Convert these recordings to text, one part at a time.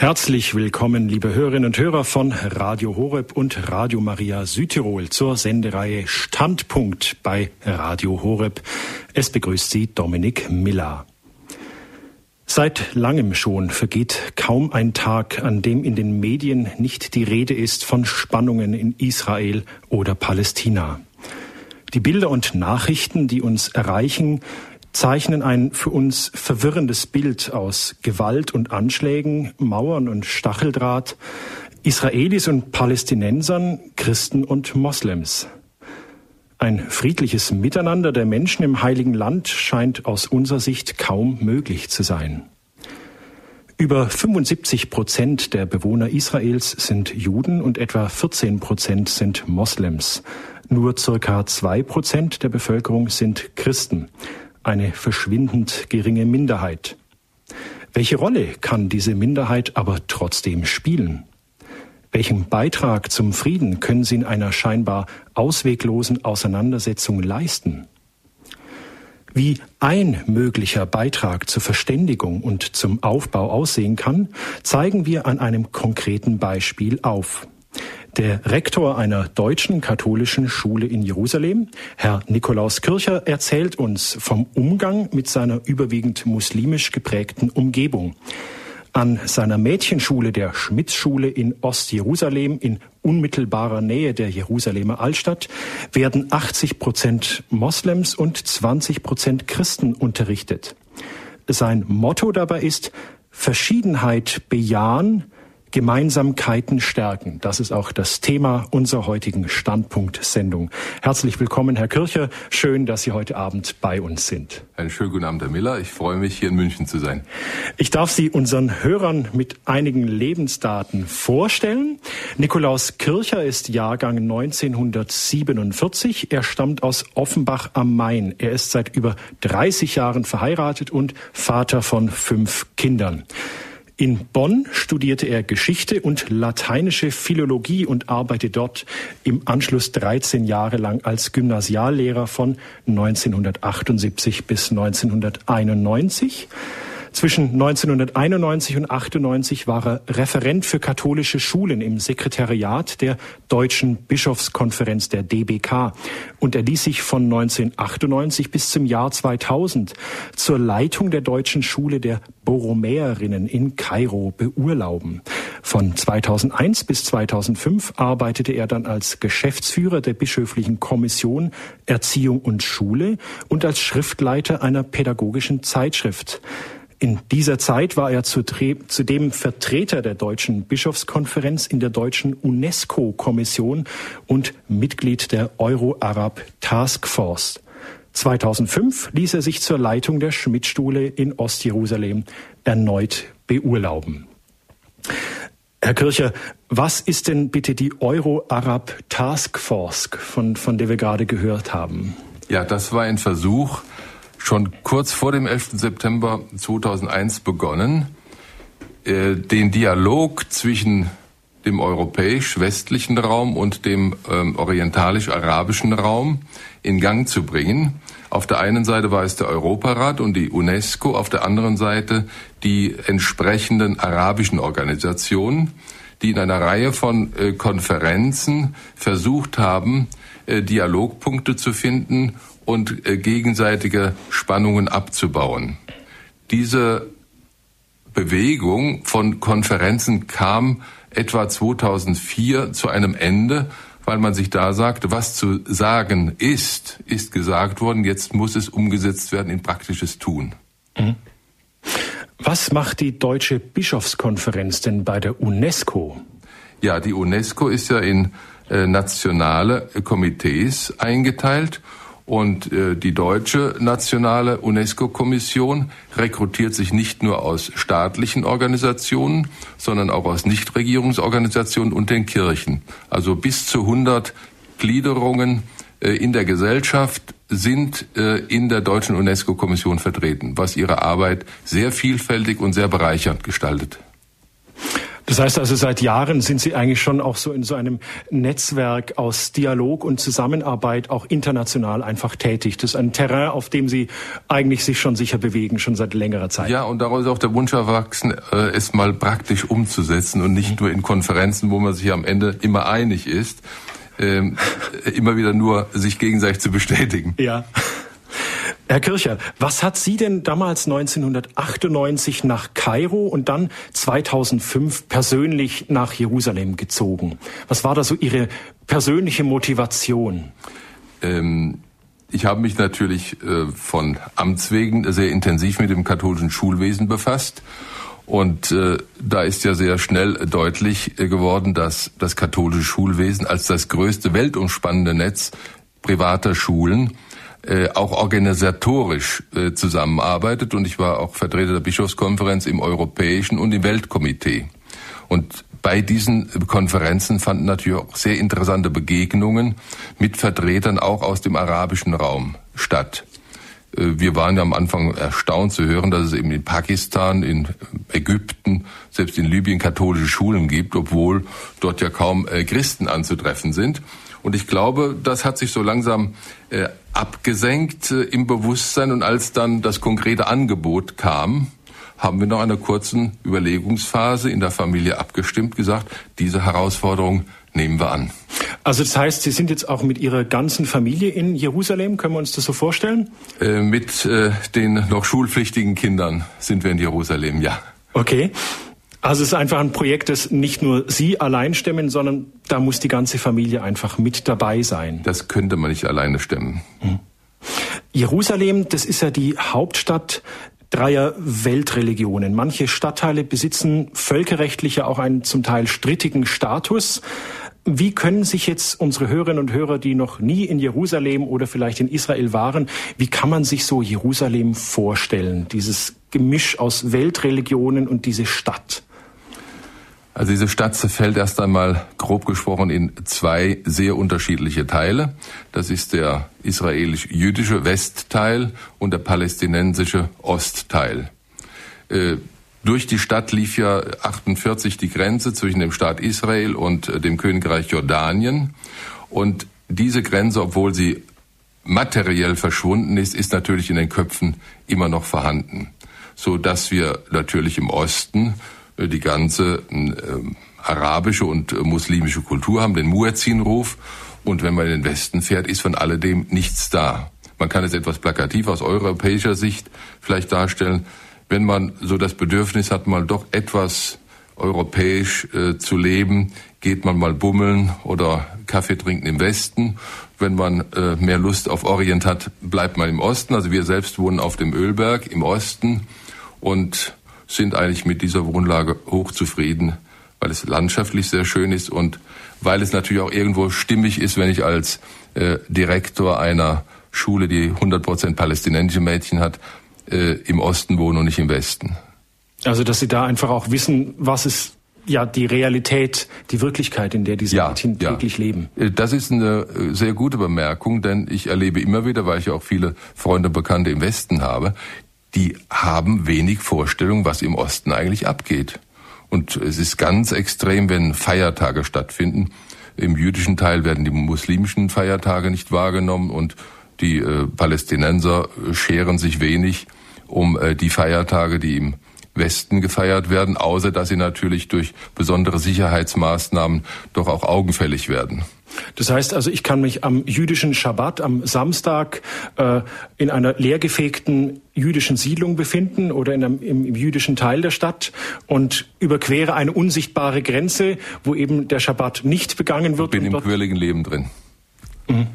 Herzlich willkommen, liebe Hörerinnen und Hörer von Radio Horeb und Radio Maria Südtirol zur Sendereihe Standpunkt bei Radio Horeb. Es begrüßt Sie Dominik Miller. Seit langem schon vergeht kaum ein Tag, an dem in den Medien nicht die Rede ist von Spannungen in Israel oder Palästina. Die Bilder und Nachrichten, die uns erreichen, zeichnen ein für uns verwirrendes Bild aus Gewalt und Anschlägen, Mauern und Stacheldraht, Israelis und Palästinensern, Christen und Moslems. Ein friedliches Miteinander der Menschen im heiligen Land scheint aus unserer Sicht kaum möglich zu sein. Über 75 Prozent der Bewohner Israels sind Juden und etwa 14 Prozent sind Moslems. Nur circa zwei Prozent der Bevölkerung sind Christen eine verschwindend geringe Minderheit. Welche Rolle kann diese Minderheit aber trotzdem spielen? Welchen Beitrag zum Frieden können sie in einer scheinbar ausweglosen Auseinandersetzung leisten? Wie ein möglicher Beitrag zur Verständigung und zum Aufbau aussehen kann, zeigen wir an einem konkreten Beispiel auf. Der Rektor einer deutschen katholischen Schule in Jerusalem, Herr Nikolaus Kircher, erzählt uns vom Umgang mit seiner überwiegend muslimisch geprägten Umgebung. An seiner Mädchenschule der Schmitzschule in Ostjerusalem in unmittelbarer Nähe der Jerusalemer Altstadt werden 80 Prozent Moslems und 20 Prozent Christen unterrichtet. Sein Motto dabei ist Verschiedenheit bejahen, Gemeinsamkeiten stärken. Das ist auch das Thema unserer heutigen Standpunkt-Sendung. Herzlich willkommen, Herr Kircher. Schön, dass Sie heute Abend bei uns sind. Einen schönen guten Abend, Herr Miller. Ich freue mich, hier in München zu sein. Ich darf Sie unseren Hörern mit einigen Lebensdaten vorstellen. Nikolaus Kircher ist Jahrgang 1947. Er stammt aus Offenbach am Main. Er ist seit über 30 Jahren verheiratet und Vater von fünf Kindern. In Bonn studierte er Geschichte und lateinische Philologie und arbeitete dort im Anschluss 13 Jahre lang als Gymnasiallehrer von 1978 bis 1991. Zwischen 1991 und 98 war er Referent für katholische Schulen im Sekretariat der Deutschen Bischofskonferenz der DBK und er ließ sich von 1998 bis zum Jahr 2000 zur Leitung der deutschen Schule der Borromäerinnen in Kairo beurlauben. Von 2001 bis 2005 arbeitete er dann als Geschäftsführer der bischöflichen Kommission Erziehung und Schule und als Schriftleiter einer pädagogischen Zeitschrift. In dieser Zeit war er zudem Vertreter der Deutschen Bischofskonferenz in der deutschen UNESCO-Kommission und Mitglied der Euro-Arab Task Force. 2005 ließ er sich zur Leitung der Schmidtstuhle in Ostjerusalem erneut beurlauben. Herr Kircher, was ist denn bitte die Euro-Arab Task Force, von, von der wir gerade gehört haben? Ja, das war ein Versuch, schon kurz vor dem 11. September 2001 begonnen, äh, den Dialog zwischen dem europäisch-westlichen Raum und dem ähm, orientalisch-arabischen Raum in Gang zu bringen. Auf der einen Seite war es der Europarat und die UNESCO, auf der anderen Seite die entsprechenden arabischen Organisationen, die in einer Reihe von äh, Konferenzen versucht haben, äh, Dialogpunkte zu finden und äh, gegenseitige Spannungen abzubauen. Diese Bewegung von Konferenzen kam etwa 2004 zu einem Ende, weil man sich da sagte, was zu sagen ist, ist gesagt worden, jetzt muss es umgesetzt werden in praktisches Tun. Mhm. Was macht die Deutsche Bischofskonferenz denn bei der UNESCO? Ja, die UNESCO ist ja in äh, nationale Komitees eingeteilt und äh, die deutsche nationale UNESCO-Kommission rekrutiert sich nicht nur aus staatlichen Organisationen, sondern auch aus Nichtregierungsorganisationen und den Kirchen. Also bis zu 100 Gliederungen äh, in der Gesellschaft sind äh, in der deutschen UNESCO-Kommission vertreten, was ihre Arbeit sehr vielfältig und sehr bereichernd gestaltet. Das heißt also, seit Jahren sind Sie eigentlich schon auch so in so einem Netzwerk aus Dialog und Zusammenarbeit auch international einfach tätig. Das ist ein Terrain, auf dem Sie eigentlich sich schon sicher bewegen, schon seit längerer Zeit. Ja, und daraus ist auch der Wunsch erwachsen, äh, es mal praktisch umzusetzen und nicht nur in Konferenzen, wo man sich am Ende immer einig ist, ähm, immer wieder nur sich gegenseitig zu bestätigen. Ja. Herr Kircher, was hat Sie denn damals 1998 nach Kairo und dann 2005 persönlich nach Jerusalem gezogen? Was war da so Ihre persönliche Motivation? Ähm, ich habe mich natürlich äh, von Amts wegen sehr intensiv mit dem katholischen Schulwesen befasst. Und äh, da ist ja sehr schnell deutlich äh, geworden, dass das katholische Schulwesen als das größte weltumspannende Netz privater Schulen äh, auch organisatorisch äh, zusammenarbeitet und ich war auch Vertreter der Bischofskonferenz im Europäischen und im Weltkomitee. Und bei diesen Konferenzen fanden natürlich auch sehr interessante Begegnungen mit Vertretern auch aus dem arabischen Raum statt. Äh, wir waren ja am Anfang erstaunt zu hören, dass es eben in Pakistan, in Ägypten, selbst in Libyen katholische Schulen gibt, obwohl dort ja kaum äh, Christen anzutreffen sind. Und ich glaube, das hat sich so langsam äh, abgesenkt äh, im Bewusstsein. Und als dann das konkrete Angebot kam, haben wir nach einer kurzen Überlegungsphase in der Familie abgestimmt, gesagt, diese Herausforderung nehmen wir an. Also das heißt, Sie sind jetzt auch mit Ihrer ganzen Familie in Jerusalem, können wir uns das so vorstellen? Äh, mit äh, den noch schulpflichtigen Kindern sind wir in Jerusalem, ja. Okay. Also es ist einfach ein Projekt, das nicht nur Sie allein stemmen, sondern da muss die ganze Familie einfach mit dabei sein. Das könnte man nicht alleine stemmen. Hm. Jerusalem, das ist ja die Hauptstadt dreier Weltreligionen. Manche Stadtteile besitzen völkerrechtlich ja auch einen zum Teil strittigen Status. Wie können sich jetzt unsere Hörerinnen und Hörer, die noch nie in Jerusalem oder vielleicht in Israel waren, wie kann man sich so Jerusalem vorstellen? Dieses Gemisch aus Weltreligionen und diese Stadt? Also diese Stadt zerfällt erst einmal grob gesprochen in zwei sehr unterschiedliche Teile. Das ist der israelisch-jüdische Westteil und der palästinensische Ostteil. Äh, durch die Stadt lief ja 48 die Grenze zwischen dem Staat Israel und äh, dem Königreich Jordanien. Und diese Grenze, obwohl sie materiell verschwunden ist, ist natürlich in den Köpfen immer noch vorhanden, so dass wir natürlich im Osten die ganze äh, arabische und äh, muslimische Kultur haben, den Muezzin-Ruf. Und wenn man in den Westen fährt, ist von alledem nichts da. Man kann es etwas plakativ aus europäischer Sicht vielleicht darstellen, wenn man so das Bedürfnis hat, mal doch etwas europäisch äh, zu leben, geht man mal bummeln oder Kaffee trinken im Westen. Wenn man äh, mehr Lust auf Orient hat, bleibt man im Osten. Also wir selbst wohnen auf dem Ölberg im Osten und sind eigentlich mit dieser Wohnlage hochzufrieden, weil es landschaftlich sehr schön ist und weil es natürlich auch irgendwo stimmig ist, wenn ich als äh, Direktor einer Schule, die 100% palästinensische Mädchen hat, äh, im Osten wohne und nicht im Westen. Also, dass Sie da einfach auch wissen, was ist ja die Realität, die Wirklichkeit, in der diese ja, Mädchen ja. täglich leben. Äh, das ist eine äh, sehr gute Bemerkung, denn ich erlebe immer wieder, weil ich ja auch viele Freunde und Bekannte im Westen habe, die haben wenig Vorstellung, was im Osten eigentlich abgeht. Und es ist ganz extrem, wenn Feiertage stattfinden. Im jüdischen Teil werden die muslimischen Feiertage nicht wahrgenommen und die äh, Palästinenser scheren sich wenig um äh, die Feiertage, die im Westen gefeiert werden, außer dass sie natürlich durch besondere Sicherheitsmaßnahmen doch auch augenfällig werden. Das heißt also, ich kann mich am jüdischen Schabbat, am Samstag, äh, in einer leergefegten jüdischen Siedlung befinden oder in einem, im, im, jüdischen Teil der Stadt und überquere eine unsichtbare Grenze, wo eben der Schabbat nicht begangen wird. Ich bin im quirligen Leben drin. Mhm.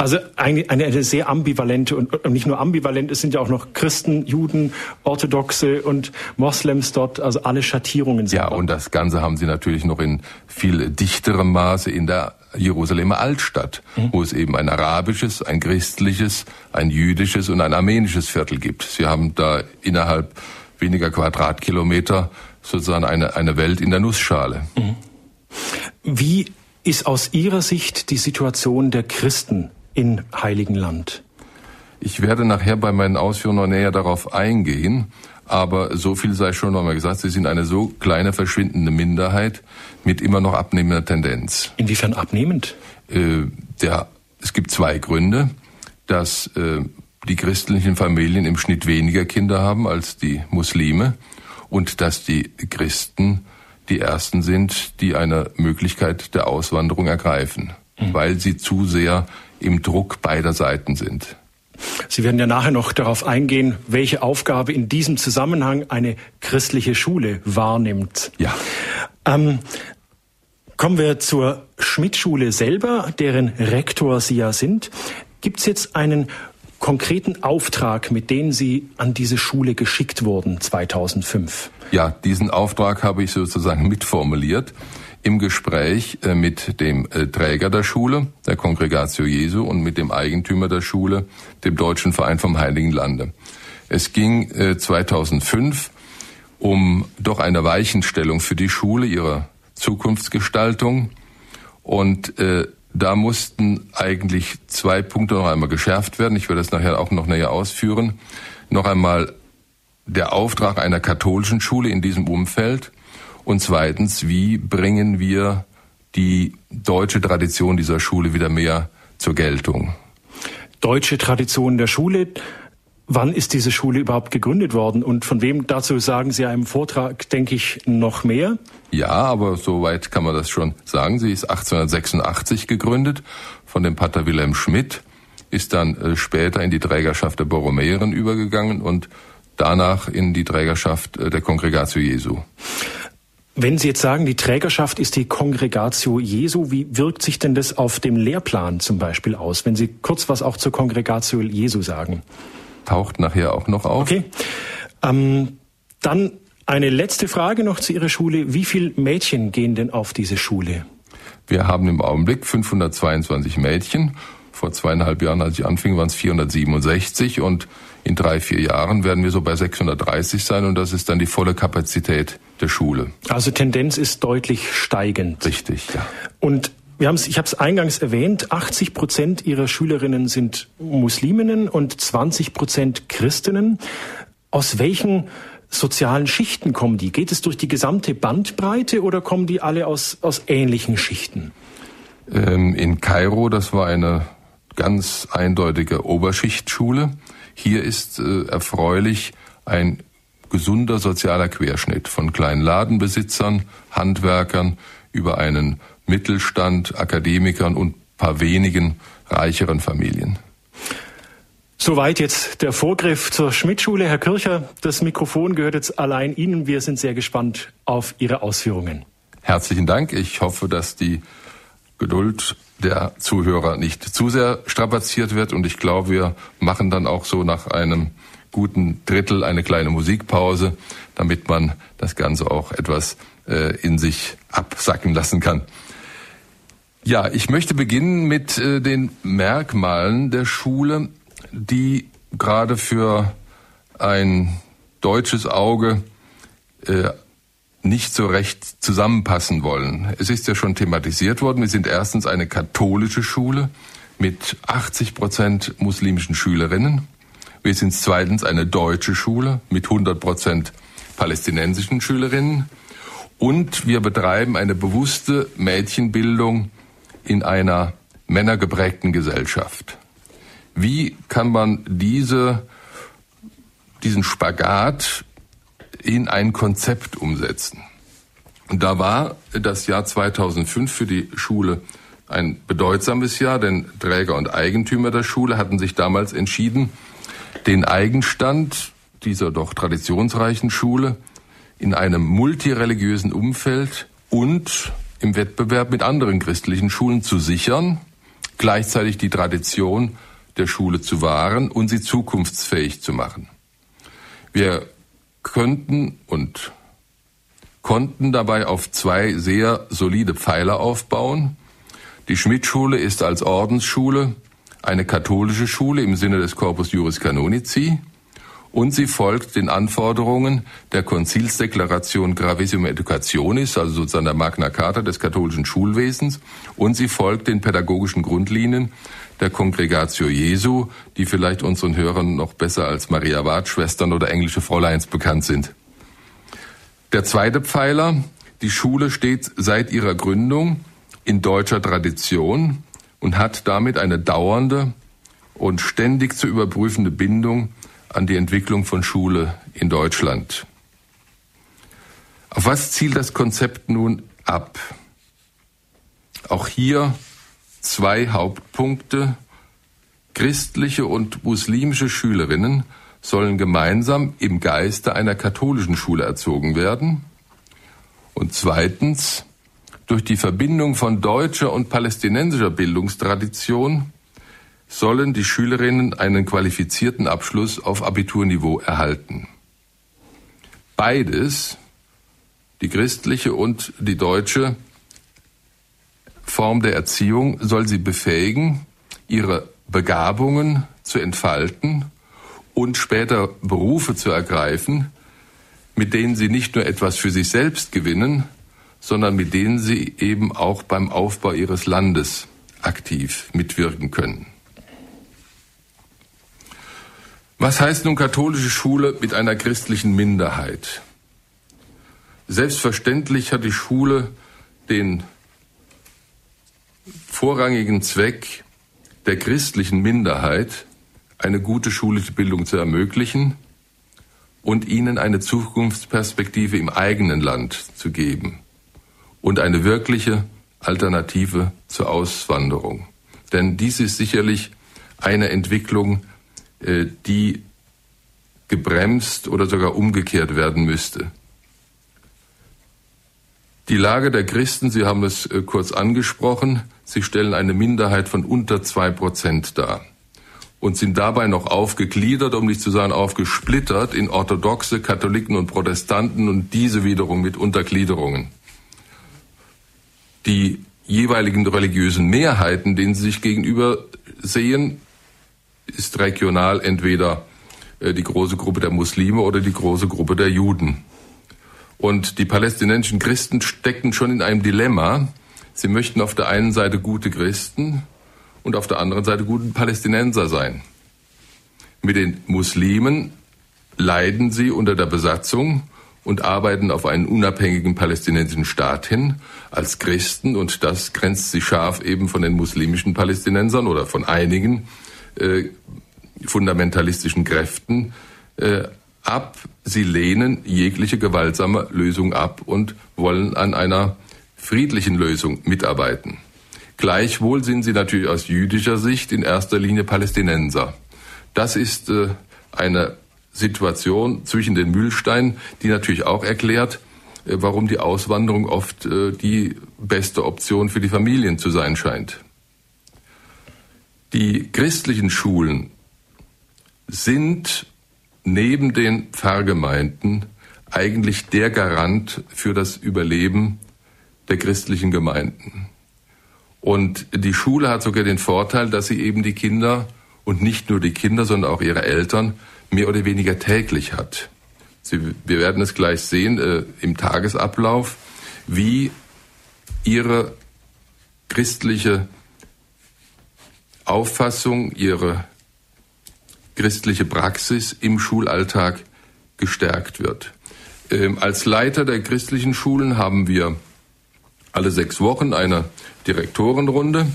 Also eine, eine sehr ambivalente und nicht nur ambivalent, es sind ja auch noch Christen, Juden, Orthodoxe und Moslems dort, also alle Schattierungen sind. Ja, und das Ganze haben sie natürlich noch in viel dichterem Maße in der Jerusalemer Altstadt, mhm. wo es eben ein arabisches, ein christliches, ein jüdisches und ein armenisches Viertel gibt. Sie haben da innerhalb weniger Quadratkilometer sozusagen eine, eine Welt in der Nussschale. Mhm. Wie ist aus Ihrer Sicht die Situation der Christen in Heiligen Land? Ich werde nachher bei meinen Ausführungen noch näher darauf eingehen. Aber so viel sei schon nochmal gesagt, sie sind eine so kleine verschwindende Minderheit mit immer noch abnehmender Tendenz. Inwiefern abnehmend? Äh, der, es gibt zwei Gründe, dass äh, die christlichen Familien im Schnitt weniger Kinder haben als die Muslime und dass die Christen die ersten sind, die eine Möglichkeit der Auswanderung ergreifen, mhm. weil sie zu sehr im Druck beider Seiten sind. Sie werden ja nachher noch darauf eingehen, welche Aufgabe in diesem Zusammenhang eine christliche Schule wahrnimmt. Ja. Ähm, kommen wir zur Schmidt-Schule selber, deren Rektor Sie ja sind. Gibt es jetzt einen konkreten Auftrag, mit dem Sie an diese Schule geschickt wurden 2005? Ja, diesen Auftrag habe ich sozusagen mitformuliert im Gespräch äh, mit dem äh, Träger der Schule, der Kongregatio Jesu, und mit dem Eigentümer der Schule, dem Deutschen Verein vom Heiligen Lande. Es ging 2005 äh, um doch eine Weichenstellung für die Schule, ihre Zukunftsgestaltung. Und da mussten eigentlich zwei Punkte noch einmal geschärft werden. Ich werde das nachher auch noch näher ausführen. Noch einmal der Auftrag einer katholischen Schule in diesem Umfeld und zweitens, wie bringen wir die deutsche Tradition dieser Schule wieder mehr zur Geltung? Deutsche Tradition der Schule. Wann ist diese Schule überhaupt gegründet worden und von wem dazu sagen Sie einem Vortrag, denke ich, noch mehr? Ja, aber soweit kann man das schon sagen. Sie ist 1886 gegründet von dem Pater Wilhelm Schmidt, ist dann äh, später in die Trägerschaft der Borromäeren übergegangen und danach in die Trägerschaft äh, der Kongregatio Jesu. Wenn Sie jetzt sagen, die Trägerschaft ist die Kongregatio Jesu, wie wirkt sich denn das auf dem Lehrplan zum Beispiel aus? Wenn Sie kurz was auch zur Kongregatio Jesu sagen. Taucht nachher auch noch auf. Okay. Ähm, dann eine letzte Frage noch zu Ihrer Schule. Wie viele Mädchen gehen denn auf diese Schule? Wir haben im Augenblick 522 Mädchen. Vor zweieinhalb Jahren, als ich anfing, waren es 467 und in drei, vier Jahren werden wir so bei 630 sein und das ist dann die volle Kapazität der Schule. Also Tendenz ist deutlich steigend. Richtig, ja. Und wir haben's, ich habe es eingangs erwähnt, 80 Prozent Ihrer Schülerinnen sind Musliminnen und 20 Prozent Christinnen. Aus welchen sozialen Schichten kommen die? Geht es durch die gesamte Bandbreite oder kommen die alle aus, aus ähnlichen Schichten? Ähm, in Kairo, das war eine ganz eindeutige Oberschichtschule. Hier ist äh, erfreulich ein gesunder sozialer Querschnitt von kleinen Ladenbesitzern, Handwerkern über einen Mittelstand, Akademikern und paar wenigen reicheren Familien. Soweit jetzt der Vorgriff zur Schmidtschule. Herr Kircher, das Mikrofon gehört jetzt allein Ihnen. Wir sind sehr gespannt auf Ihre Ausführungen. Herzlichen Dank. Ich hoffe, dass die Geduld der Zuhörer nicht zu sehr strapaziert wird. Und ich glaube, wir machen dann auch so nach einem guten Drittel eine kleine Musikpause, damit man das Ganze auch etwas äh, in sich absacken lassen kann. Ja, ich möchte beginnen mit äh, den Merkmalen der Schule, die gerade für ein deutsches Auge äh, nicht so recht zusammenpassen wollen. Es ist ja schon thematisiert worden, wir sind erstens eine katholische Schule mit 80 Prozent muslimischen Schülerinnen. Wir sind zweitens eine deutsche Schule mit 100 Prozent palästinensischen Schülerinnen. Und wir betreiben eine bewusste Mädchenbildung in einer männergeprägten Gesellschaft. Wie kann man diese, diesen Spagat in ein Konzept umsetzen. Und da war das Jahr 2005 für die Schule ein bedeutsames Jahr, denn Träger und Eigentümer der Schule hatten sich damals entschieden, den Eigenstand dieser doch traditionsreichen Schule in einem multireligiösen Umfeld und im Wettbewerb mit anderen christlichen Schulen zu sichern, gleichzeitig die Tradition der Schule zu wahren und sie zukunftsfähig zu machen. Wir könnten und konnten dabei auf zwei sehr solide Pfeiler aufbauen. Die Schmidt-Schule ist als Ordensschule eine katholische Schule im Sinne des Corpus Juris Canonici und sie folgt den Anforderungen der Konzilsdeklaration Gravissima Educationis, also sozusagen der Magna Carta des katholischen Schulwesens, und sie folgt den pädagogischen Grundlinien der Congregatio Jesu, die vielleicht unseren Hörern noch besser als Maria Ward Schwestern oder englische Fräuleins bekannt sind. Der zweite Pfeiler, die Schule steht seit ihrer Gründung in deutscher Tradition und hat damit eine dauernde und ständig zu überprüfende Bindung an die Entwicklung von Schule in Deutschland. Auf was zielt das Konzept nun ab? Auch hier zwei Hauptpunkte. Christliche und muslimische Schülerinnen sollen gemeinsam im Geiste einer katholischen Schule erzogen werden. Und zweitens, durch die Verbindung von deutscher und palästinensischer Bildungstradition sollen die Schülerinnen einen qualifizierten Abschluss auf Abiturniveau erhalten. Beides, die christliche und die deutsche Form der Erziehung, soll sie befähigen, ihre Begabungen zu entfalten und später Berufe zu ergreifen, mit denen sie nicht nur etwas für sich selbst gewinnen, sondern mit denen sie eben auch beim Aufbau ihres Landes aktiv mitwirken können. Was heißt nun katholische Schule mit einer christlichen Minderheit? Selbstverständlich hat die Schule den vorrangigen Zweck der christlichen Minderheit, eine gute schulische Bildung zu ermöglichen und ihnen eine Zukunftsperspektive im eigenen Land zu geben und eine wirkliche Alternative zur Auswanderung. Denn dies ist sicherlich eine Entwicklung, äh, die gebremst oder sogar umgekehrt werden müsste. Die Lage der Christen, Sie haben es äh, kurz angesprochen, sie stellen eine Minderheit von unter zwei Prozent dar und sind dabei noch aufgegliedert, um nicht zu sagen aufgesplittert, in orthodoxe Katholiken und Protestanten und diese wiederum mit Untergliederungen. Die jeweiligen religiösen Mehrheiten, denen sie sich gegenüber sehen, ist regional entweder äh, die große Gruppe der Muslime oder die große Gruppe der Juden. Und die palästinensischen Christen stecken schon in einem Dilemma. Sie möchten auf der einen Seite gute Christen und auf der anderen Seite guten Palästinenser sein. Mit den Muslimen leiden sie unter der Besatzung und arbeiten auf einen unabhängigen palästinensischen Staat hin als Christen und das grenzt sie scharf eben von den muslimischen Palästinensern oder von einigen äh, fundamentalistischen Kräften äh, ab. Sie lehnen jegliche gewaltsame Lösung ab und wollen an einer friedlichen Lösung mitarbeiten. Gleichwohl sind sie natürlich aus jüdischer Sicht in erster Linie Palästinenser. Das ist äh, eine Situation zwischen den Mühlsteinen, die natürlich auch erklärt, äh, warum die Auswanderung oft äh, die beste Option für die Familien zu sein scheint. Die christlichen Schulen sind neben den Pfarrgemeinden eigentlich der Garant für das Überleben der christlichen Gemeinden. Und die Schule hat sogar den Vorteil, dass sie eben die Kinder und nicht nur die Kinder, sondern auch ihre Eltern mehr oder weniger täglich hat. Sie, wir werden es gleich sehen äh, im Tagesablauf, wie ihre christliche Auffassung, ihre christliche Praxis im Schulalltag gestärkt wird. Ähm, als Leiter der christlichen Schulen haben wir alle sechs Wochen eine Direktorenrunde,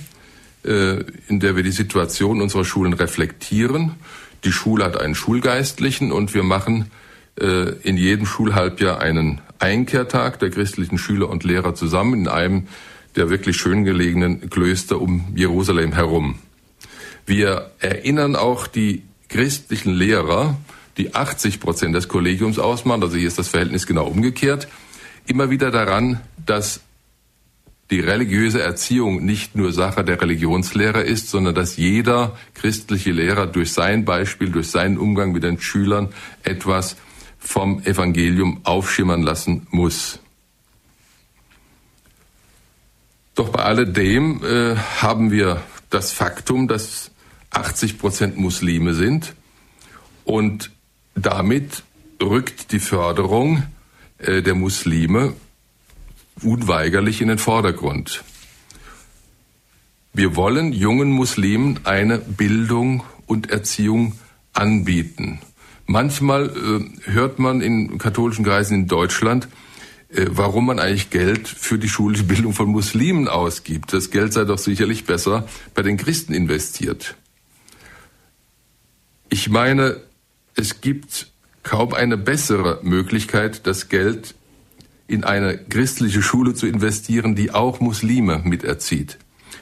äh, in der wir die Situation unserer Schulen reflektieren. Die Schule hat einen Schulgeistlichen und wir machen äh, in jedem Schulhalbjahr einen Einkehrtag der christlichen Schüler und Lehrer zusammen in einem der wirklich schön gelegenen Klöster um Jerusalem herum. Wir erinnern auch die christlichen Lehrer, die 80 Prozent des Kollegiums ausmachen, also hier ist das Verhältnis genau umgekehrt, immer wieder daran, dass die religiöse Erziehung nicht nur Sache der Religionslehrer ist, sondern dass jeder christliche Lehrer durch sein Beispiel, durch seinen Umgang mit den Schülern etwas vom Evangelium aufschimmern lassen muss. Doch bei alledem äh, haben wir das Faktum, dass 80 Prozent Muslime sind und damit rückt die Förderung äh, der Muslime unweigerlich in den Vordergrund. Wir wollen jungen Muslimen eine Bildung und Erziehung anbieten. Manchmal äh, hört man in katholischen Kreisen in Deutschland, äh, warum man eigentlich Geld für die schulische Bildung von Muslimen ausgibt. Das Geld sei doch sicherlich besser bei den Christen investiert. Ich meine, es gibt kaum eine bessere Möglichkeit, das Geld in eine christliche Schule zu investieren, die auch Muslime miterzieht.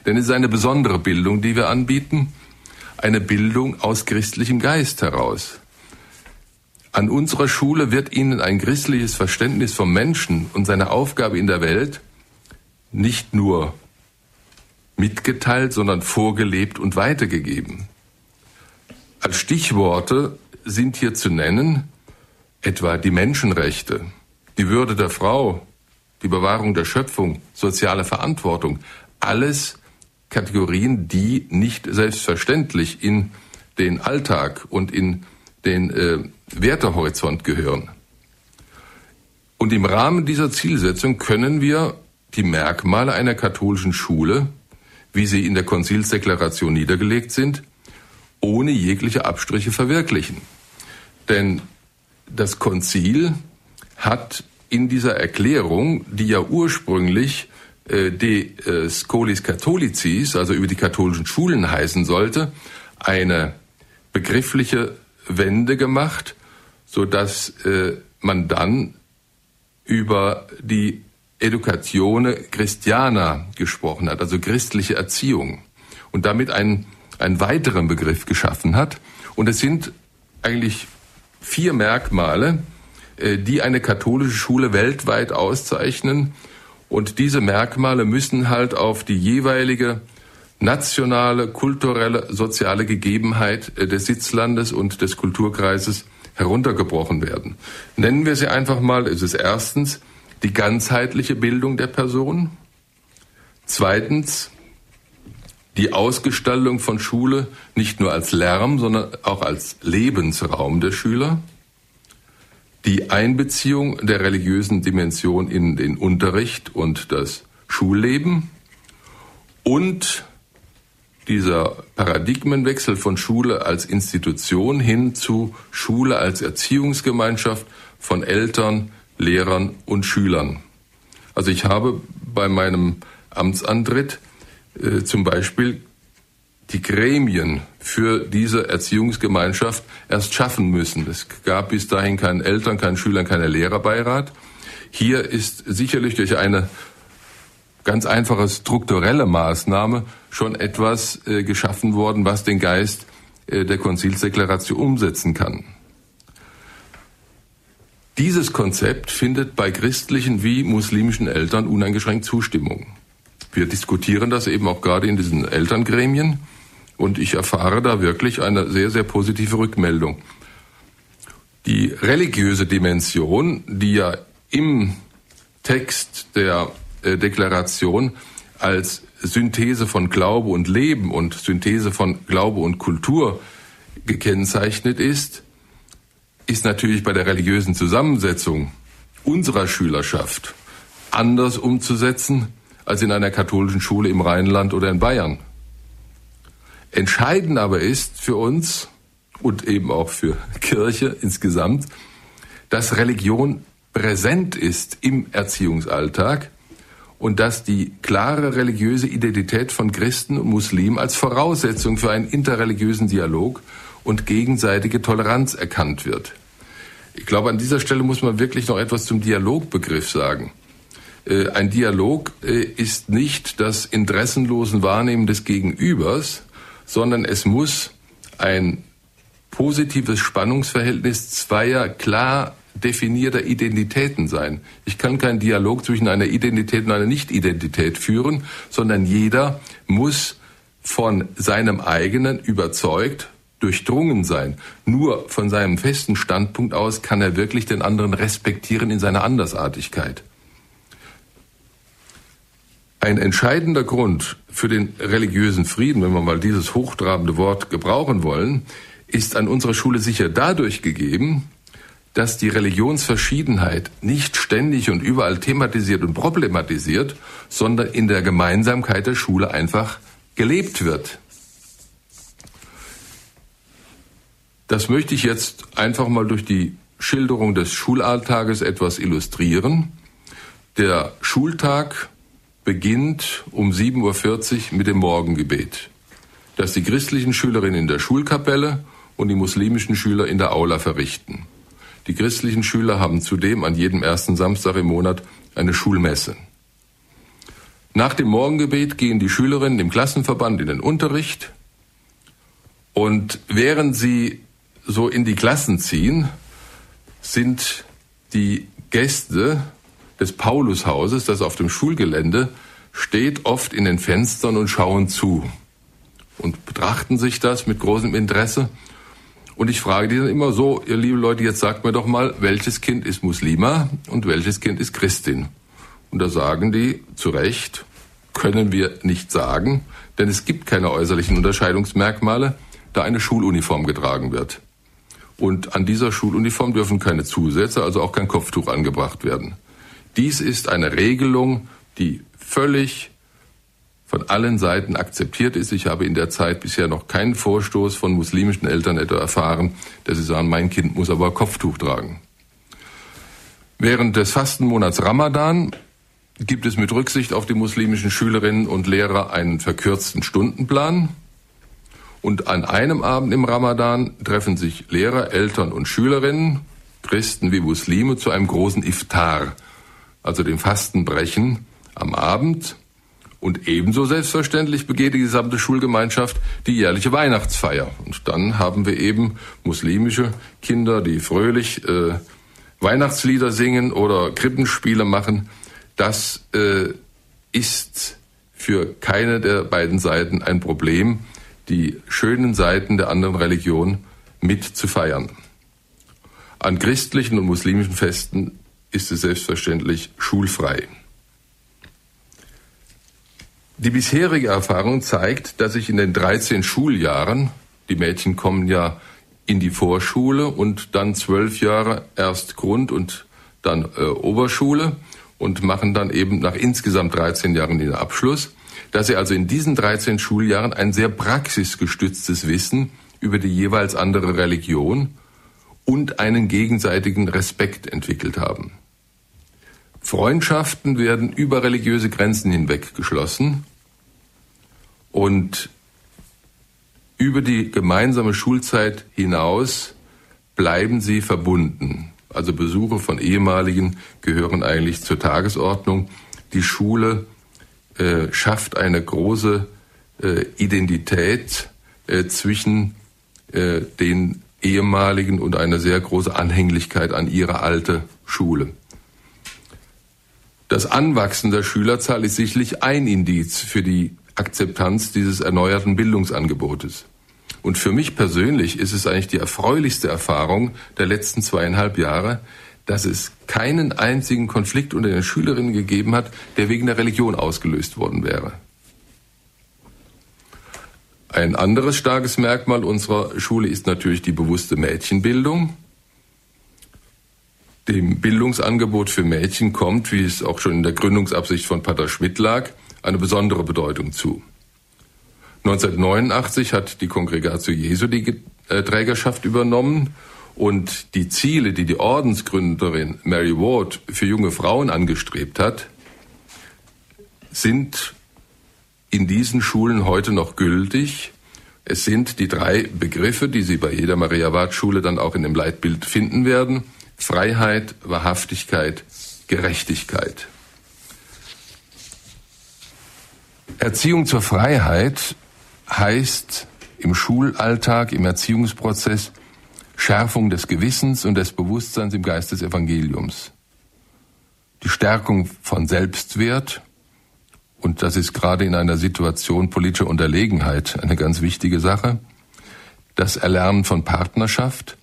Denn es ist eine besondere Bildung, die wir anbieten, eine Bildung aus christlichem Geist heraus. An unserer Schule wird Ihnen ein christliches Verständnis vom Menschen und seiner Aufgabe in der Welt nicht nur mitgeteilt, sondern vorgelebt und weitergegeben. Als Stichworte sind hier zu nennen etwa die Menschenrechte, die Würde der Frau, die Bewahrung der Schöpfung, soziale Verantwortung, alles Kategorien, die nicht selbstverständlich in den Alltag und in den äh, Wertehorizont gehören. Und im Rahmen dieser Zielsetzung können wir die Merkmale einer katholischen Schule, wie sie in der Konzilsdeklaration niedergelegt sind, ohne jegliche Abstriche verwirklichen. Denn das Konzil hat in dieser Erklärung, die ja ursprünglich äh, de äh, Scholis Catholicis, also über die katholischen Schulen heißen sollte, eine begriffliche Wende gemacht, so dass äh, man dann über die Educatione Christiana gesprochen hat, also christliche Erziehung, und damit einen, einen weiteren Begriff geschaffen hat. Und es sind eigentlich vier Merkmale, die eine katholische Schule weltweit auszeichnen. Und diese Merkmale müssen halt auf die jeweilige nationale, kulturelle, soziale Gegebenheit äh, des Sitzlandes und des Kulturkreises heruntergebrochen werden. Nennen wir sie einfach mal, es ist erstens die ganzheitliche Bildung der Person, zweitens die Ausgestaltung von Schule nicht nur als Lärm, sondern auch als Lebensraum der Schüler, die Einbeziehung der religiösen Dimension in den Unterricht und das Schulleben und dieser Paradigmenwechsel von Schule als Institution hin zu Schule als Erziehungsgemeinschaft von Eltern, Lehrern und Schülern. Also ich habe bei meinem Amtsantritt äh, zum Beispiel die Gremien für diese Erziehungsgemeinschaft erst schaffen müssen. Es gab bis dahin keinen Eltern, keinen Schülern, keinen Lehrerbeirat. Hier ist sicherlich durch eine ganz einfache strukturelle Maßnahme schon etwas äh, geschaffen worden, was den Geist äh, der Konzilsdeklaration umsetzen kann. Dieses Konzept findet bei christlichen wie muslimischen Eltern uneingeschränkt Zustimmung. Wir diskutieren das eben auch gerade in diesen Elterngremien und ich erfahre da wirklich eine sehr, sehr positive Rückmeldung. Die religiöse Dimension, die ja im Text der äh, Deklaration als Synthese von Glaube und Leben und Synthese von Glaube und Kultur gekennzeichnet ist, ist natürlich bei der religiösen Zusammensetzung unserer Schülerschaft anders umzusetzen als in einer katholischen Schule im Rheinland oder in Bayern. Entscheidend aber ist für uns und eben auch für Kirche insgesamt, dass Religion präsent ist im Erziehungsalltag und dass die klare religiöse Identität von Christen und Muslimen als Voraussetzung für einen interreligiösen Dialog und gegenseitige Toleranz erkannt wird. Ich glaube, an dieser Stelle muss man wirklich noch etwas zum Dialogbegriff sagen. Äh, ein Dialog äh, ist nicht das interessenlosen Wahrnehmen des Gegenübers, sondern es muss ein positives Spannungsverhältnis zweier klar definierter Identitäten sein. Ich kann keinen Dialog zwischen einer Identität und einer Nicht-Identität führen, sondern jeder muss von seinem eigenen überzeugt, durchdrungen sein. Nur von seinem festen Standpunkt aus kann er wirklich den anderen respektieren in seiner Andersartigkeit. Ein entscheidender Grund für den religiösen Frieden, wenn wir mal dieses hochtrabende Wort gebrauchen wollen, ist an unserer Schule sicher dadurch gegeben, dass die Religionsverschiedenheit nicht ständig und überall thematisiert und problematisiert, sondern in der Gemeinsamkeit der Schule einfach gelebt wird. Das möchte ich jetzt einfach mal durch die Schilderung des Schulalltages etwas illustrieren. Der Schultag beginnt um 7.40 Uhr mit dem Morgengebet, das die christlichen Schülerinnen in der Schulkapelle und die muslimischen Schüler in der Aula verrichten. Die christlichen Schüler haben zudem an jedem ersten Samstag im Monat eine Schulmesse. Nach dem Morgengebet gehen die Schülerinnen im Klassenverband in den Unterricht und während sie so in die Klassen ziehen, sind die Gäste des Paulushauses, das auf dem Schulgelände steht, oft in den Fenstern und schauen zu und betrachten sich das mit großem Interesse. Und ich frage die dann immer so, ihr liebe Leute, jetzt sagt mir doch mal, welches Kind ist Muslima und welches Kind ist Christin? Und da sagen die zu Recht, können wir nicht sagen, denn es gibt keine äußerlichen Unterscheidungsmerkmale, da eine Schuluniform getragen wird. Und an dieser Schuluniform dürfen keine Zusätze, also auch kein Kopftuch angebracht werden. Dies ist eine Regelung, die völlig von allen Seiten akzeptiert ist. Ich habe in der Zeit bisher noch keinen Vorstoß von muslimischen Eltern etwa erfahren, dass sie sagen, mein Kind muss aber Kopftuch tragen. Während des Fastenmonats Ramadan gibt es mit Rücksicht auf die muslimischen Schülerinnen und Lehrer einen verkürzten Stundenplan. Und an einem Abend im Ramadan treffen sich Lehrer, Eltern und Schülerinnen, Christen wie Muslime, zu einem großen Iftar, also dem Fastenbrechen am Abend. Und ebenso selbstverständlich begeht die gesamte Schulgemeinschaft die jährliche Weihnachtsfeier. Und dann haben wir eben muslimische Kinder, die fröhlich äh, Weihnachtslieder singen oder Krippenspiele machen. Das äh, ist für keine der beiden Seiten ein Problem die schönen Seiten der anderen Religion mit zu feiern. An christlichen und muslimischen Festen ist es selbstverständlich schulfrei. Die bisherige Erfahrung zeigt, dass sich in den 13 Schuljahren, die Mädchen kommen ja in die Vorschule und dann zwölf Jahre erst Grund und dann äh, Oberschule und machen dann eben nach insgesamt 13 Jahren den Abschluss dass sie also in diesen 13 Schuljahren ein sehr praxisgestütztes Wissen über die jeweils andere Religion und einen gegenseitigen Respekt entwickelt haben. Freundschaften werden über religiöse Grenzen hinweg geschlossen und über die gemeinsame Schulzeit hinaus bleiben sie verbunden. Also Besuche von ehemaligen gehören eigentlich zur Tagesordnung. Die Schule äh, schafft eine große äh, Identität äh, zwischen äh, den ehemaligen und eine sehr große Anhänglichkeit an ihre alte Schule. Das Anwachsen der Schülerzahl ist sicherlich ein Indiz für die Akzeptanz dieses erneuerten Bildungsangebotes. Und für mich persönlich ist es eigentlich die erfreulichste Erfahrung der letzten zweieinhalb Jahre, dass es keinen einzigen Konflikt unter den Schülerinnen gegeben hat, der wegen der Religion ausgelöst worden wäre. Ein anderes starkes Merkmal unserer Schule ist natürlich die bewusste Mädchenbildung. Dem Bildungsangebot für Mädchen kommt, wie es auch schon in der Gründungsabsicht von Pater Schmidt lag, eine besondere Bedeutung zu. 1989 hat die Kongregatio Jesu die äh, Trägerschaft übernommen und die Ziele, die die Ordensgründerin Mary Ward für junge Frauen angestrebt hat, sind in diesen Schulen heute noch gültig. Es sind die drei Begriffe, die Sie bei jeder Maria Ward Schule dann auch in dem Leitbild finden werden. Freiheit, Wahrhaftigkeit, Gerechtigkeit. Erziehung zur Freiheit heißt im Schulalltag, im Erziehungsprozess Schärfung des Gewissens und des Bewusstseins im Geist des Evangeliums. Die Stärkung von Selbstwert, und das ist gerade in einer Situation politischer Unterlegenheit eine ganz wichtige Sache, das Erlernen von Partnerschaft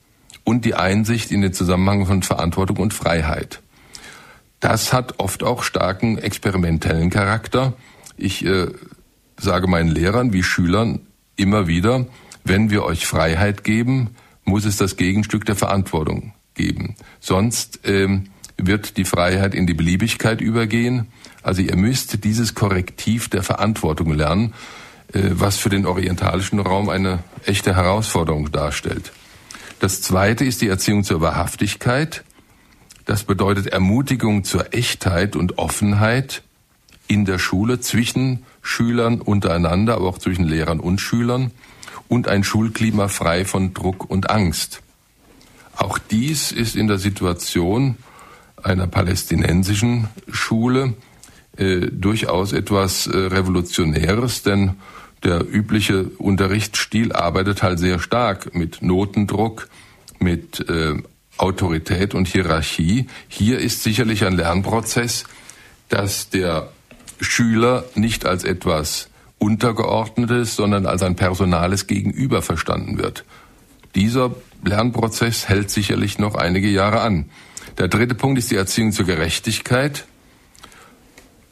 und die Einsicht in den Zusammenhang von Verantwortung und Freiheit. Das hat oft auch starken experimentellen Charakter. Ich äh, sage meinen Lehrern wie Schülern immer wieder, wenn wir euch Freiheit geben, muss es das Gegenstück der Verantwortung geben. Sonst ähm, wird die Freiheit in die Beliebigkeit übergehen. Also ihr müsst dieses Korrektiv der Verantwortung lernen, äh, was für den orientalischen Raum eine echte Herausforderung darstellt. Das zweite ist die Erziehung zur Wahrhaftigkeit. Das bedeutet Ermutigung zur Echtheit und Offenheit in der Schule zwischen Schülern untereinander, aber auch zwischen Lehrern und Schülern und ein Schulklima frei von Druck und Angst. Auch dies ist in der Situation einer palästinensischen Schule äh, durchaus etwas äh, Revolutionäres, denn der übliche Unterrichtsstil arbeitet halt sehr stark mit Notendruck, mit äh, Autorität und Hierarchie. Hier ist sicherlich ein Lernprozess, dass der Schüler nicht als etwas Untergeordnetes, sondern als ein personales Gegenüber verstanden wird. Dieser Lernprozess hält sicherlich noch einige Jahre an. Der dritte Punkt ist die Erziehung zur Gerechtigkeit.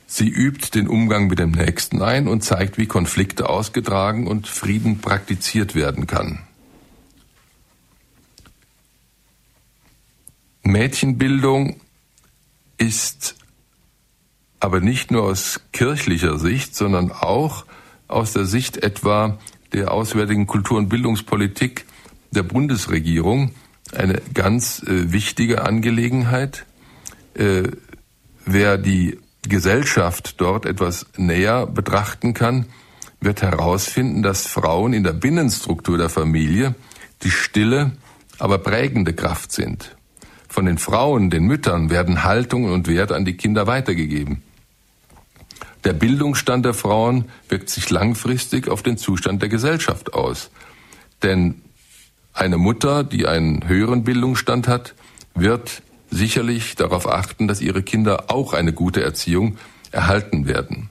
Sie übt den Umgang mit dem Nächsten ein und zeigt, wie Konflikte ausgetragen und Frieden praktiziert werden kann. Mädchenbildung ist aber nicht nur aus kirchlicher Sicht, sondern auch aus der Sicht etwa der auswärtigen Kultur- und Bildungspolitik der Bundesregierung eine ganz äh, wichtige Angelegenheit. Äh, wer die Gesellschaft dort etwas näher betrachten kann, wird herausfinden, dass Frauen in der Binnenstruktur der Familie die stille, aber prägende Kraft sind. Von den Frauen, den Müttern, werden Haltung und Wert an die Kinder weitergegeben. Der Bildungsstand der Frauen wirkt sich langfristig auf den Zustand der Gesellschaft aus. Denn eine Mutter, die einen höheren Bildungsstand hat, wird sicherlich darauf achten, dass ihre Kinder auch eine gute Erziehung erhalten werden.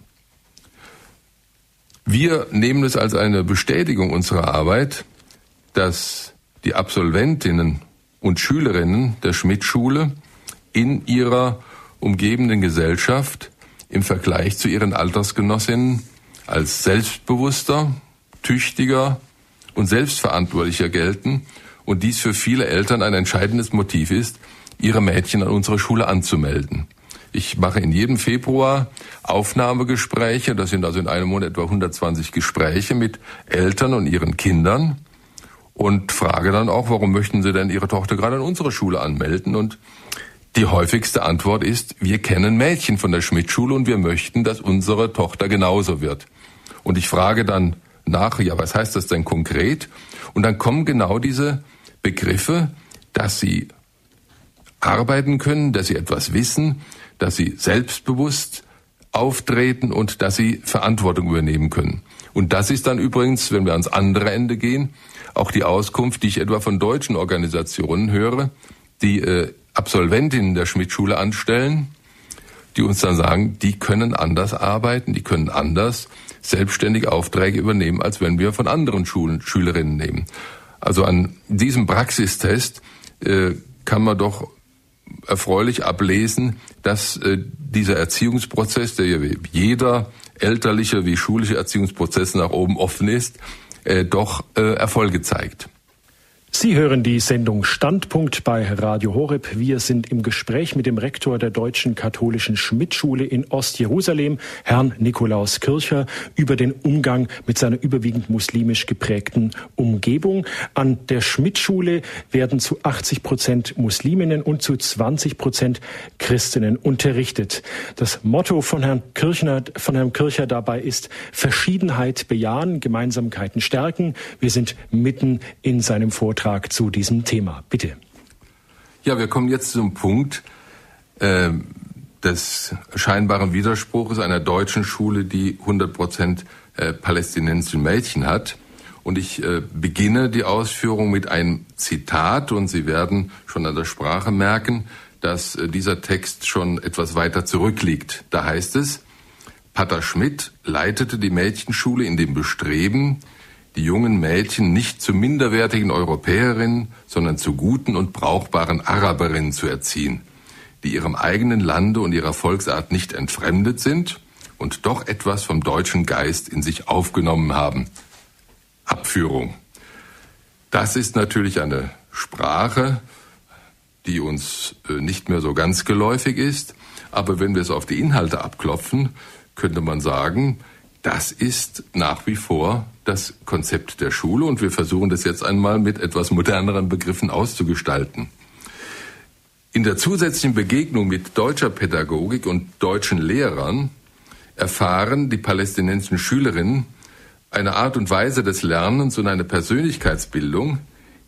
Wir nehmen es als eine Bestätigung unserer Arbeit, dass die Absolventinnen und Schülerinnen der Schmidt-Schule in ihrer umgebenden Gesellschaft im Vergleich zu ihren Altersgenossinnen als selbstbewusster, tüchtiger und selbstverantwortlicher gelten und dies für viele Eltern ein entscheidendes Motiv ist, ihre Mädchen an unserer Schule anzumelden. Ich mache in jedem Februar Aufnahmegespräche, das sind also in einem Monat etwa 120 Gespräche mit Eltern und ihren Kindern und frage dann auch, warum möchten Sie denn Ihre Tochter gerade an unserer Schule anmelden? Und die häufigste Antwort ist, wir kennen Mädchen von der Schmidt-Schule und wir möchten, dass unsere Tochter genauso wird. Und ich frage dann nach, ja, was heißt das denn konkret? Und dann kommen genau diese Begriffe, dass sie arbeiten können, dass sie etwas wissen, dass sie selbstbewusst auftreten und dass sie Verantwortung übernehmen können. Und das ist dann übrigens, wenn wir ans andere Ende gehen, auch die Auskunft, die ich etwa von deutschen Organisationen höre, die äh, Absolventinnen der Schmidt-Schule anstellen, die uns dann sagen, die können anders arbeiten, die können anders selbstständig Aufträge übernehmen, als wenn wir von anderen Schulen Schülerinnen nehmen. Also an diesem Praxistest äh, kann man doch erfreulich ablesen, dass äh, dieser Erziehungsprozess, der jeder elterliche wie schulische Erziehungsprozess nach oben offen ist, äh, doch äh, Erfolge zeigt. Sie hören die Sendung Standpunkt bei Radio Horeb. Wir sind im Gespräch mit dem Rektor der Deutschen Katholischen Schmidt-Schule in Ostjerusalem, Herrn Nikolaus Kircher, über den Umgang mit seiner überwiegend muslimisch geprägten Umgebung. An der Schmidt-Schule werden zu 80 Prozent Musliminnen und zu 20 Prozent Christinnen unterrichtet. Das Motto von Herrn Kirchner, von Herrn Kircher dabei ist Verschiedenheit bejahen, Gemeinsamkeiten stärken. Wir sind mitten in seinem Vortrag Beitrag zu diesem Thema. Bitte. Ja, wir kommen jetzt zum Punkt äh, des scheinbaren Widerspruches einer deutschen Schule, die 100 Prozent äh, palästinensische Mädchen hat. Und ich äh, beginne die Ausführung mit einem Zitat und Sie werden schon an der Sprache merken, dass äh, dieser Text schon etwas weiter zurückliegt. Da heißt es, Pater Schmidt leitete die Mädchenschule in dem Bestreben, die jungen Mädchen nicht zu minderwertigen Europäerinnen, sondern zu guten und brauchbaren Araberinnen zu erziehen, die ihrem eigenen Lande und ihrer Volksart nicht entfremdet sind und doch etwas vom deutschen Geist in sich aufgenommen haben. Abführung. Das ist natürlich eine Sprache, die uns äh, nicht mehr so ganz geläufig ist. Aber wenn wir es auf die Inhalte abklopfen, könnte man sagen, das ist nach wie vor das Konzept der Schule und wir versuchen das jetzt einmal mit etwas moderneren Begriffen auszugestalten. In der zusätzlichen Begegnung mit deutscher Pädagogik und deutschen Lehrern erfahren die palästinensischen Schülerinnen eine Art und Weise des Lernens und eine Persönlichkeitsbildung,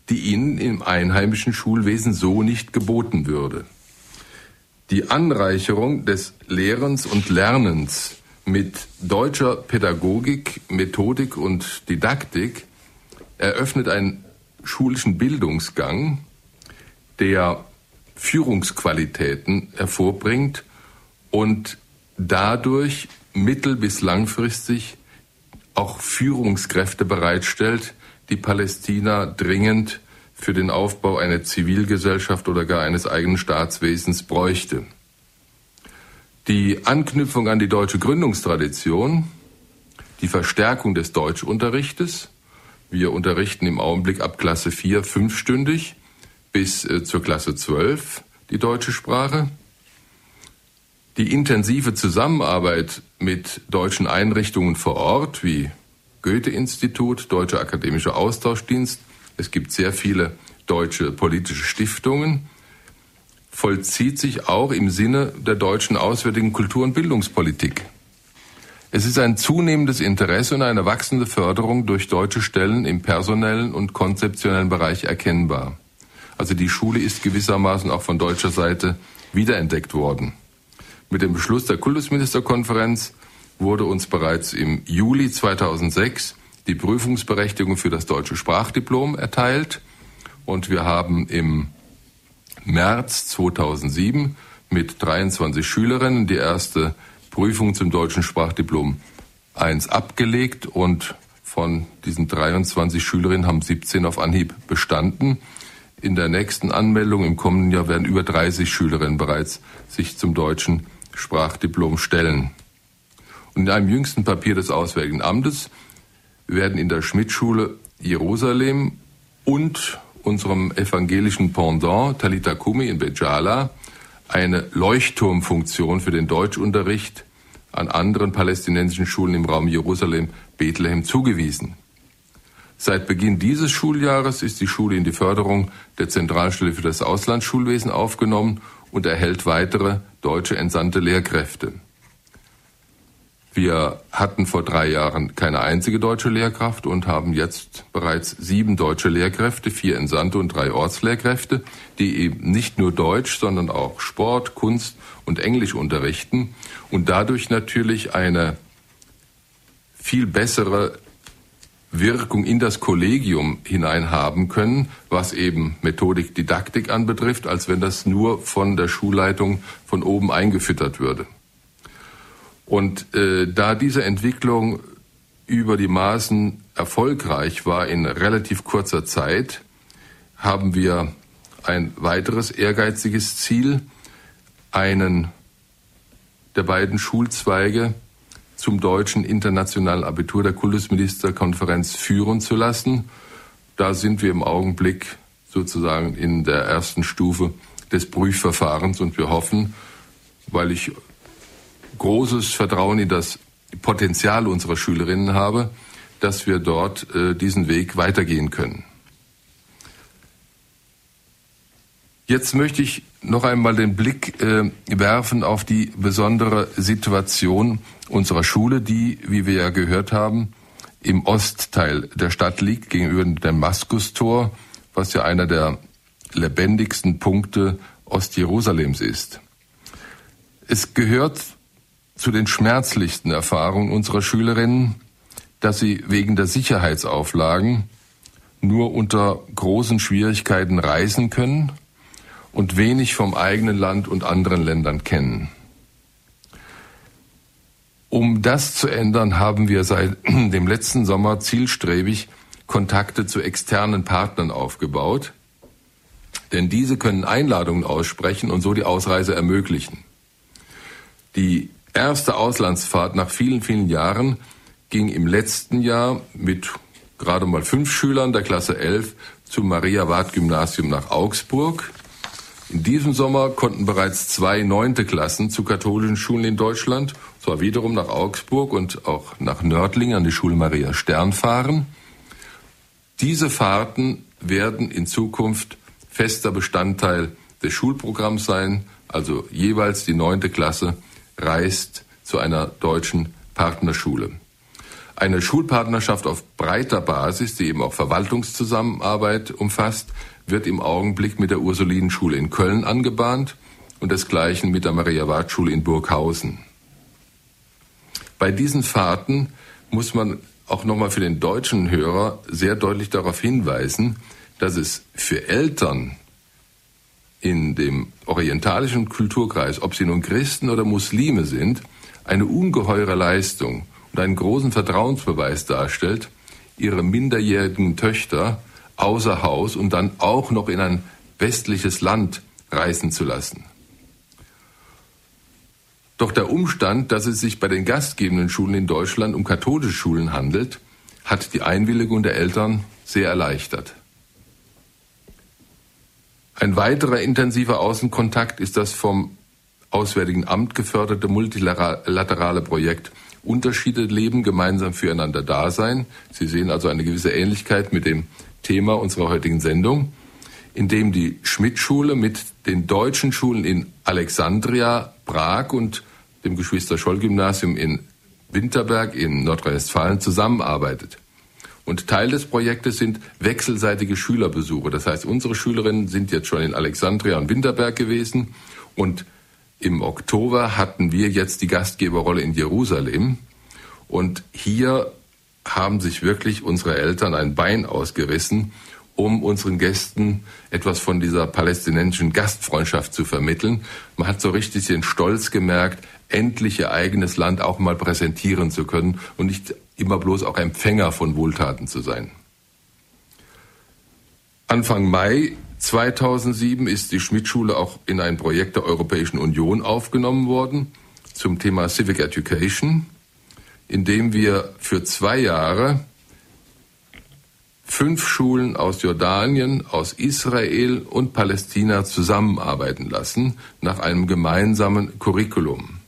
die ihnen im einheimischen Schulwesen so nicht geboten würde. Die Anreicherung des Lehrens und Lernens mit deutscher Pädagogik, Methodik und Didaktik eröffnet einen schulischen Bildungsgang, der Führungsqualitäten hervorbringt und dadurch mittel- bis langfristig auch Führungskräfte bereitstellt, die Palästina dringend für den Aufbau einer Zivilgesellschaft oder gar eines eigenen Staatswesens bräuchte. Die Anknüpfung an die deutsche Gründungstradition, die Verstärkung des Deutschunterrichtes, wir unterrichten im Augenblick ab Klasse 4 fünfstündig bis äh, zur Klasse 12 die deutsche Sprache, die intensive Zusammenarbeit mit deutschen Einrichtungen vor Ort wie Goethe-Institut, Deutscher Akademischer Austauschdienst, es gibt sehr viele deutsche politische Stiftungen, vollzieht sich auch im Sinne der deutschen auswärtigen Kultur- und Bildungspolitik. Es ist ein zunehmendes Interesse und eine wachsende Förderung durch deutsche Stellen im personellen und konzeptionellen Bereich erkennbar. Also die Schule ist gewissermaßen auch von deutscher Seite wiederentdeckt worden. Mit dem Beschluss der Kultusministerkonferenz wurde uns bereits im Juli 2006 die Prüfungsberechtigung für das deutsche Sprachdiplom erteilt und wir haben im März 2007 mit 23 Schülerinnen die erste Prüfung zum deutschen Sprachdiplom 1 abgelegt und von diesen 23 Schülerinnen haben 17 auf Anhieb bestanden. In der nächsten Anmeldung im kommenden Jahr werden über 30 Schülerinnen bereits sich zum deutschen Sprachdiplom stellen. Und in einem jüngsten Papier des Auswärtigen Amtes werden in der Schmidtschule Jerusalem und unserem evangelischen Pendant Talita Kumi in Bejala eine Leuchtturmfunktion für den Deutschunterricht an anderen palästinensischen Schulen im Raum Jerusalem Bethlehem zugewiesen. Seit Beginn dieses Schuljahres ist die Schule in die Förderung der Zentralstelle für das Auslandsschulwesen aufgenommen und erhält weitere deutsche entsandte Lehrkräfte. Wir hatten vor drei Jahren keine einzige deutsche Lehrkraft und haben jetzt bereits sieben deutsche Lehrkräfte, vier Entsandte und drei Ortslehrkräfte, die eben nicht nur Deutsch, sondern auch Sport, Kunst und Englisch unterrichten und dadurch natürlich eine viel bessere Wirkung in das Kollegium hinein haben können, was eben Methodik, Didaktik anbetrifft, als wenn das nur von der Schulleitung von oben eingefüttert würde. Und äh, da diese Entwicklung über die Maßen erfolgreich war in relativ kurzer Zeit, haben wir ein weiteres ehrgeiziges Ziel, einen der beiden Schulzweige zum deutschen internationalen Abitur der Kultusministerkonferenz führen zu lassen. Da sind wir im Augenblick sozusagen in der ersten Stufe des Prüfverfahrens und wir hoffen, weil ich großes Vertrauen in das Potenzial unserer Schülerinnen habe, dass wir dort äh, diesen Weg weitergehen können. Jetzt möchte ich noch einmal den Blick äh, werfen auf die besondere Situation unserer Schule, die, wie wir ja gehört haben, im Ostteil der Stadt liegt, gegenüber dem Damaskustor, was ja einer der lebendigsten Punkte Ostjerusalems ist. Es gehört zu den schmerzlichsten Erfahrungen unserer Schülerinnen, dass sie wegen der Sicherheitsauflagen nur unter großen Schwierigkeiten reisen können und wenig vom eigenen Land und anderen Ländern kennen. Um das zu ändern, haben wir seit dem letzten Sommer zielstrebig Kontakte zu externen Partnern aufgebaut, denn diese können Einladungen aussprechen und so die Ausreise ermöglichen. Die erste Auslandsfahrt nach vielen, vielen Jahren ging im letzten Jahr mit gerade mal fünf Schülern der Klasse 11 zum Maria-Ward-Gymnasium nach Augsburg. In diesem Sommer konnten bereits zwei neunte Klassen zu katholischen Schulen in Deutschland, zwar wiederum nach Augsburg und auch nach Nördlingen an die Schule Maria Stern fahren. Diese Fahrten werden in Zukunft fester Bestandteil des Schulprogramms sein, also jeweils die neunte Klasse reist zu einer deutschen Partnerschule. Eine Schulpartnerschaft auf breiter Basis, die eben auch Verwaltungszusammenarbeit umfasst, wird im Augenblick mit der Ursulinenschule in Köln angebahnt und desgleichen mit der Maria-Ward-Schule in Burghausen. Bei diesen Fahrten muss man auch nochmal für den deutschen Hörer sehr deutlich darauf hinweisen, dass es für Eltern in dem orientalischen Kulturkreis, ob sie nun Christen oder Muslime sind, eine ungeheure Leistung und einen großen Vertrauensbeweis darstellt, ihre minderjährigen Töchter außer Haus und dann auch noch in ein westliches Land reisen zu lassen. Doch der Umstand, dass es sich bei den gastgebenden Schulen in Deutschland um katholische Schulen handelt, hat die Einwilligung der Eltern sehr erleichtert. Ein weiterer intensiver Außenkontakt ist das vom Auswärtigen Amt geförderte multilaterale Projekt Unterschiede leben, gemeinsam füreinander da sein. Sie sehen also eine gewisse Ähnlichkeit mit dem Thema unserer heutigen Sendung, in dem die Schmidt-Schule mit den deutschen Schulen in Alexandria, Prag und dem Geschwister-Scholl-Gymnasium in Winterberg in Nordrhein-Westfalen zusammenarbeitet. Und Teil des Projektes sind wechselseitige Schülerbesuche. Das heißt, unsere Schülerinnen sind jetzt schon in Alexandria und Winterberg gewesen und im Oktober hatten wir jetzt die Gastgeberrolle in Jerusalem. Und hier haben sich wirklich unsere Eltern ein Bein ausgerissen, um unseren Gästen etwas von dieser palästinensischen Gastfreundschaft zu vermitteln. Man hat so richtig den Stolz gemerkt, endlich ihr eigenes Land auch mal präsentieren zu können und nicht immer bloß auch Empfänger von Wohltaten zu sein. Anfang Mai 2007 ist die Schmidt-Schule auch in ein Projekt der Europäischen Union aufgenommen worden zum Thema Civic Education, in dem wir für zwei Jahre fünf Schulen aus Jordanien, aus Israel und Palästina zusammenarbeiten lassen nach einem gemeinsamen Curriculum.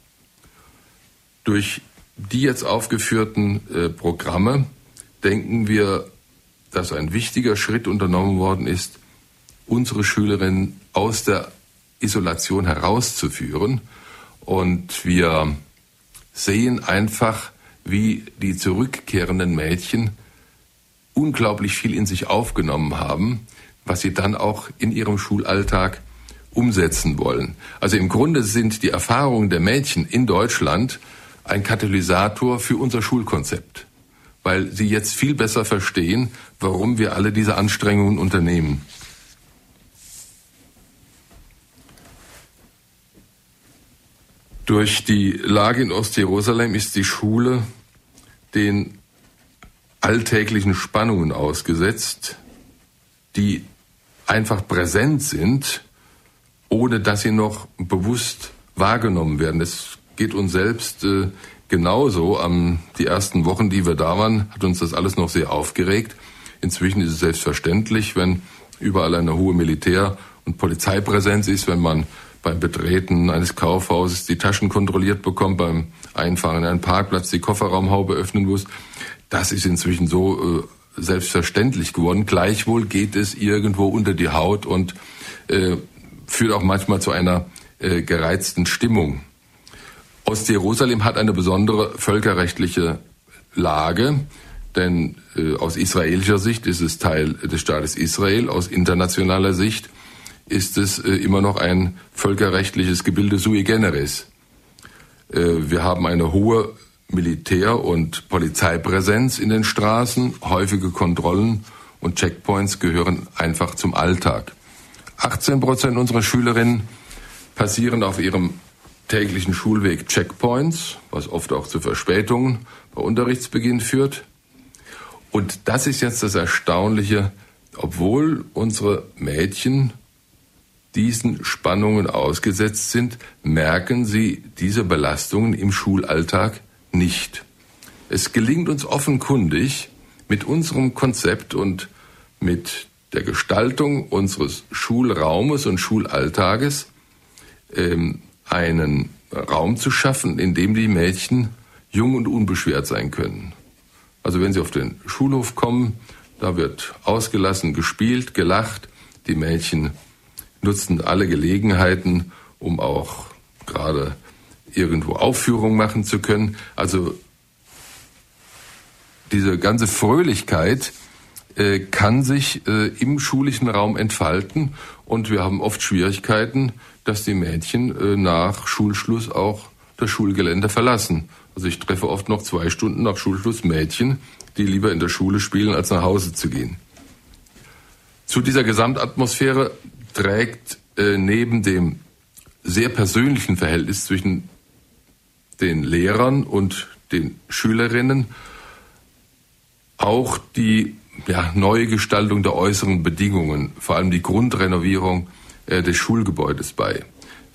Durch die jetzt aufgeführten äh, Programme denken wir, dass ein wichtiger Schritt unternommen worden ist, unsere Schülerinnen aus der Isolation herauszuführen. Und wir sehen einfach, wie die zurückkehrenden Mädchen unglaublich viel in sich aufgenommen haben, was sie dann auch in ihrem Schulalltag umsetzen wollen. Also im Grunde sind die Erfahrungen der Mädchen in Deutschland ein Katalysator für unser Schulkonzept, weil sie jetzt viel besser verstehen, warum wir alle diese Anstrengungen unternehmen. Durch die Lage in Ostjerusalem ist die Schule den alltäglichen Spannungen ausgesetzt, die einfach präsent sind, ohne dass sie noch bewusst wahrgenommen werden. Es geht uns selbst äh, genauso. Am die ersten Wochen, die wir da waren, hat uns das alles noch sehr aufgeregt. Inzwischen ist es selbstverständlich, wenn überall eine hohe Militär- und Polizeipräsenz ist, wenn man beim Betreten eines Kaufhauses die Taschen kontrolliert bekommt, beim Einfahren in einen Parkplatz die Kofferraumhaube öffnen muss. Das ist inzwischen so äh, selbstverständlich geworden. Gleichwohl geht es irgendwo unter die Haut und äh, führt auch manchmal zu einer äh, gereizten Stimmung. Ostjerusalem hat eine besondere völkerrechtliche Lage, denn äh, aus israelischer Sicht ist es Teil des Staates Israel, aus internationaler Sicht ist es äh, immer noch ein völkerrechtliches Gebilde sui generis. Äh, wir haben eine hohe Militär- und Polizeipräsenz in den Straßen, häufige Kontrollen und Checkpoints gehören einfach zum Alltag. 18 Prozent unserer Schülerinnen passieren auf ihrem täglichen Schulweg Checkpoints, was oft auch zu Verspätungen bei Unterrichtsbeginn führt. Und das ist jetzt das Erstaunliche, obwohl unsere Mädchen diesen Spannungen ausgesetzt sind, merken sie diese Belastungen im Schulalltag nicht. Es gelingt uns offenkundig, mit unserem Konzept und mit der Gestaltung unseres Schulraumes und Schulalltages ähm, einen Raum zu schaffen, in dem die Mädchen jung und unbeschwert sein können. Also wenn sie auf den Schulhof kommen, da wird ausgelassen gespielt, gelacht. Die Mädchen nutzen alle Gelegenheiten, um auch gerade irgendwo Aufführungen machen zu können. Also diese ganze Fröhlichkeit äh, kann sich äh, im schulischen Raum entfalten und wir haben oft Schwierigkeiten, dass die Mädchen äh, nach Schulschluss auch das Schulgelände verlassen. Also ich treffe oft noch zwei Stunden nach Schulschluss Mädchen, die lieber in der Schule spielen, als nach Hause zu gehen. Zu dieser Gesamtatmosphäre trägt äh, neben dem sehr persönlichen Verhältnis zwischen den Lehrern und den Schülerinnen auch die ja, neue der äußeren Bedingungen, vor allem die Grundrenovierung des Schulgebäudes bei.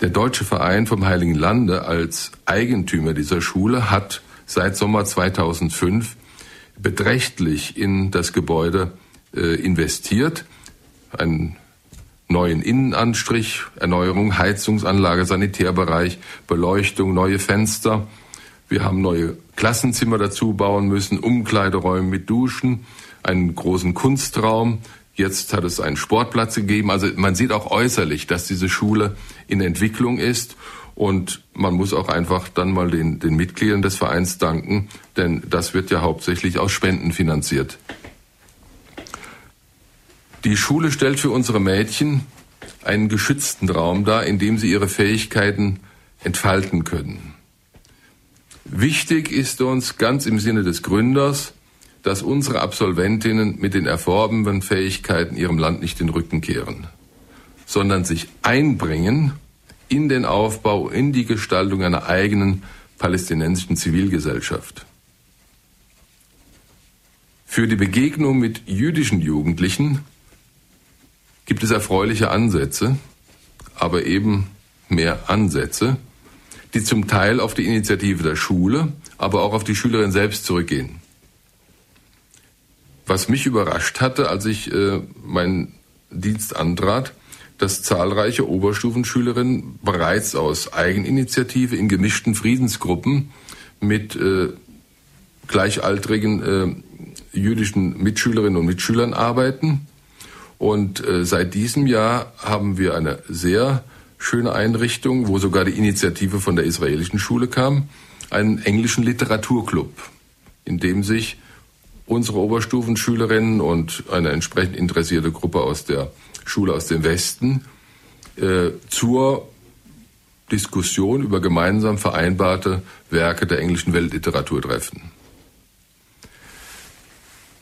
Der Deutsche Verein vom Heiligen Lande als Eigentümer dieser Schule hat seit Sommer 2005 beträchtlich in das Gebäude äh, investiert. Einen neuen Innenanstrich, Erneuerung, Heizungsanlage, Sanitärbereich, Beleuchtung, neue Fenster. Wir haben neue Klassenzimmer dazu bauen müssen, Umkleideräume mit Duschen, einen großen Kunstraum, Jetzt hat es einen Sportplatz gegeben. Also man sieht auch äußerlich, dass diese Schule in Entwicklung ist. Und man muss auch einfach dann mal den, den Mitgliedern des Vereins danken, denn das wird ja hauptsächlich aus Spenden finanziert. Die Schule stellt für unsere Mädchen einen geschützten Raum dar, in dem sie ihre Fähigkeiten entfalten können. Wichtig ist uns ganz im Sinne des Gründers, dass unsere Absolventinnen mit den erworbenen Fähigkeiten ihrem Land nicht den Rücken kehren, sondern sich einbringen in den Aufbau, in die Gestaltung einer eigenen palästinensischen Zivilgesellschaft. Für die Begegnung mit jüdischen Jugendlichen gibt es erfreuliche Ansätze, aber eben mehr Ansätze, die zum Teil auf die Initiative der Schule, aber auch auf die Schülerin selbst zurückgehen. Was mich überrascht hatte, als ich äh, meinen Dienst antrat, dass zahlreiche Oberstufenschülerinnen bereits aus Eigeninitiative in gemischten Friedensgruppen mit äh, gleichaltrigen äh, jüdischen Mitschülerinnen und Mitschülern arbeiten. Und äh, seit diesem Jahr haben wir eine sehr schöne Einrichtung, wo sogar die Initiative von der israelischen Schule kam, einen englischen Literaturclub, in dem sich unsere Oberstufenschülerinnen und eine entsprechend interessierte Gruppe aus der Schule aus dem Westen äh, zur Diskussion über gemeinsam vereinbarte Werke der englischen Weltliteratur treffen.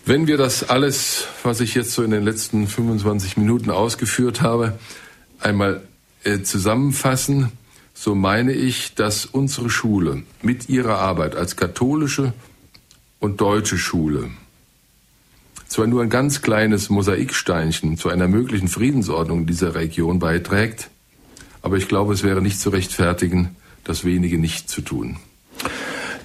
Wenn wir das alles, was ich jetzt so in den letzten 25 Minuten ausgeführt habe, einmal äh, zusammenfassen, so meine ich, dass unsere Schule mit ihrer Arbeit als katholische und deutsche Schule zwar nur ein ganz kleines Mosaiksteinchen zu einer möglichen Friedensordnung dieser Region beiträgt, aber ich glaube, es wäre nicht zu rechtfertigen, das wenige nicht zu tun.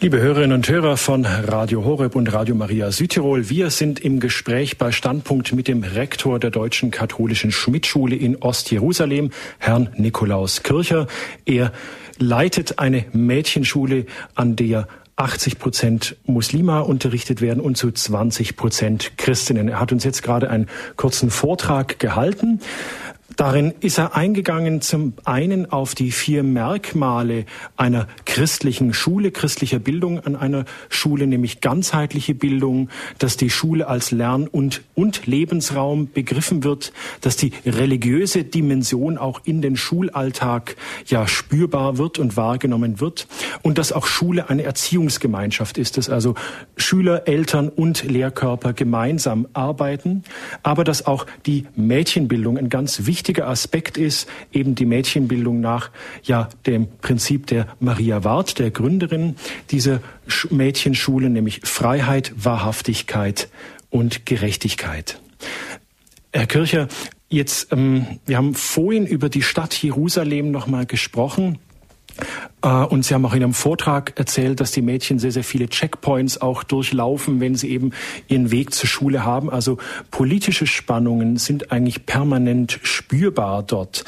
Liebe Hörerinnen und Hörer von Radio Horeb und Radio Maria Südtirol, wir sind im Gespräch bei Standpunkt mit dem Rektor der Deutschen Katholischen Schmidtschule in Ostjerusalem, Herrn Nikolaus Kircher. Er leitet eine Mädchenschule, an der 80 Prozent Muslima unterrichtet werden und zu 20 Prozent Christinnen. Er hat uns jetzt gerade einen kurzen Vortrag gehalten. Darin ist er eingegangen zum einen auf die vier Merkmale einer christlichen Schule, christlicher Bildung an einer Schule, nämlich ganzheitliche Bildung, dass die Schule als Lern- und, und Lebensraum begriffen wird, dass die religiöse Dimension auch in den Schulalltag ja spürbar wird und wahrgenommen wird und dass auch Schule eine Erziehungsgemeinschaft ist, dass also Schüler, Eltern und Lehrkörper gemeinsam arbeiten, aber dass auch die Mädchenbildung ein ganz wichtiger wichtiger Aspekt ist eben die Mädchenbildung nach ja dem Prinzip der Maria Ward, der Gründerin dieser Mädchenschule, nämlich Freiheit, Wahrhaftigkeit und Gerechtigkeit. Herr Kircher, jetzt ähm, wir haben vorhin über die Stadt Jerusalem noch mal gesprochen. Äh, und Sie haben auch in Ihrem Vortrag erzählt, dass die Mädchen sehr, sehr viele Checkpoints auch durchlaufen, wenn sie eben ihren Weg zur Schule haben. Also politische Spannungen sind eigentlich permanent spürbar dort.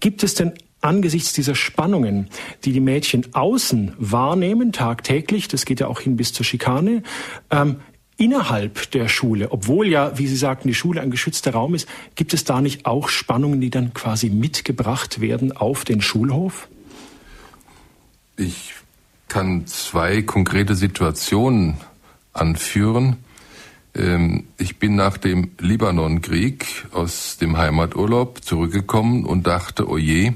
Gibt es denn angesichts dieser Spannungen, die die Mädchen außen wahrnehmen, tagtäglich, das geht ja auch hin bis zur Schikane, ähm, innerhalb der Schule, obwohl ja, wie Sie sagten, die Schule ein geschützter Raum ist, gibt es da nicht auch Spannungen, die dann quasi mitgebracht werden auf den Schulhof? Ich kann zwei konkrete Situationen anführen. Ähm, ich bin nach dem Libanonkrieg aus dem Heimaturlaub zurückgekommen und dachte, oh je,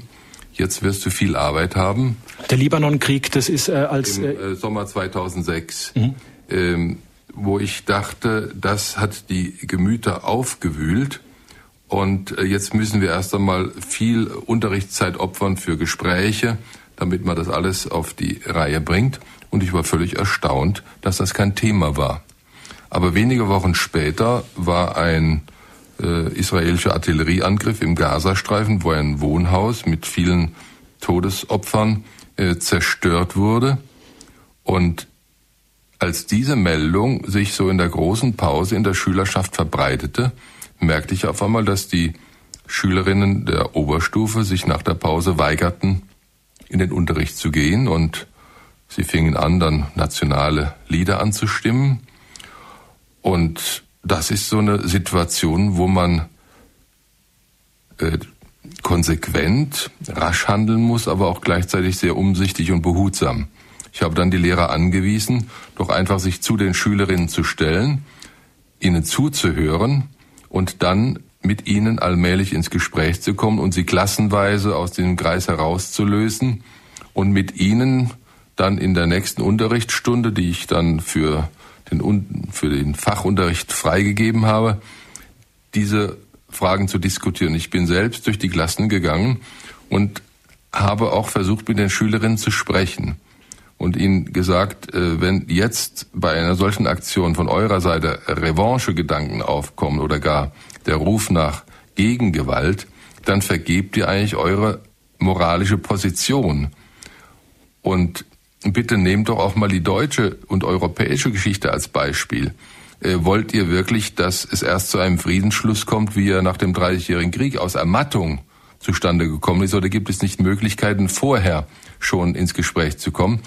jetzt wirst du viel Arbeit haben. Der Libanonkrieg, das ist äh, als im äh, äh Sommer 2006, mhm. ähm, wo ich dachte, das hat die Gemüter aufgewühlt und äh, jetzt müssen wir erst einmal viel Unterrichtszeit opfern für Gespräche damit man das alles auf die Reihe bringt. Und ich war völlig erstaunt, dass das kein Thema war. Aber wenige Wochen später war ein äh, israelischer Artillerieangriff im Gazastreifen, wo ein Wohnhaus mit vielen Todesopfern äh, zerstört wurde. Und als diese Meldung sich so in der großen Pause in der Schülerschaft verbreitete, merkte ich auf einmal, dass die Schülerinnen der Oberstufe sich nach der Pause weigerten, in den Unterricht zu gehen und sie fingen an, dann nationale Lieder anzustimmen. Und das ist so eine Situation, wo man äh, konsequent, rasch handeln muss, aber auch gleichzeitig sehr umsichtig und behutsam. Ich habe dann die Lehrer angewiesen, doch einfach sich zu den Schülerinnen zu stellen, ihnen zuzuhören und dann mit ihnen allmählich ins Gespräch zu kommen und sie klassenweise aus dem Kreis herauszulösen und mit ihnen dann in der nächsten Unterrichtsstunde, die ich dann für den, für den Fachunterricht freigegeben habe, diese Fragen zu diskutieren. Ich bin selbst durch die Klassen gegangen und habe auch versucht, mit den Schülerinnen zu sprechen und ihnen gesagt, äh, wenn jetzt bei einer solchen Aktion von eurer Seite Revanche-Gedanken aufkommen oder gar der Ruf nach Gegengewalt, dann vergebt ihr eigentlich eure moralische Position. Und bitte nehmt doch auch mal die deutsche und europäische Geschichte als Beispiel. Äh, wollt ihr wirklich, dass es erst zu einem Friedensschluss kommt, wie er nach dem Dreißigjährigen Krieg aus Ermattung zustande gekommen ist, oder gibt es nicht Möglichkeiten, vorher schon ins Gespräch zu kommen?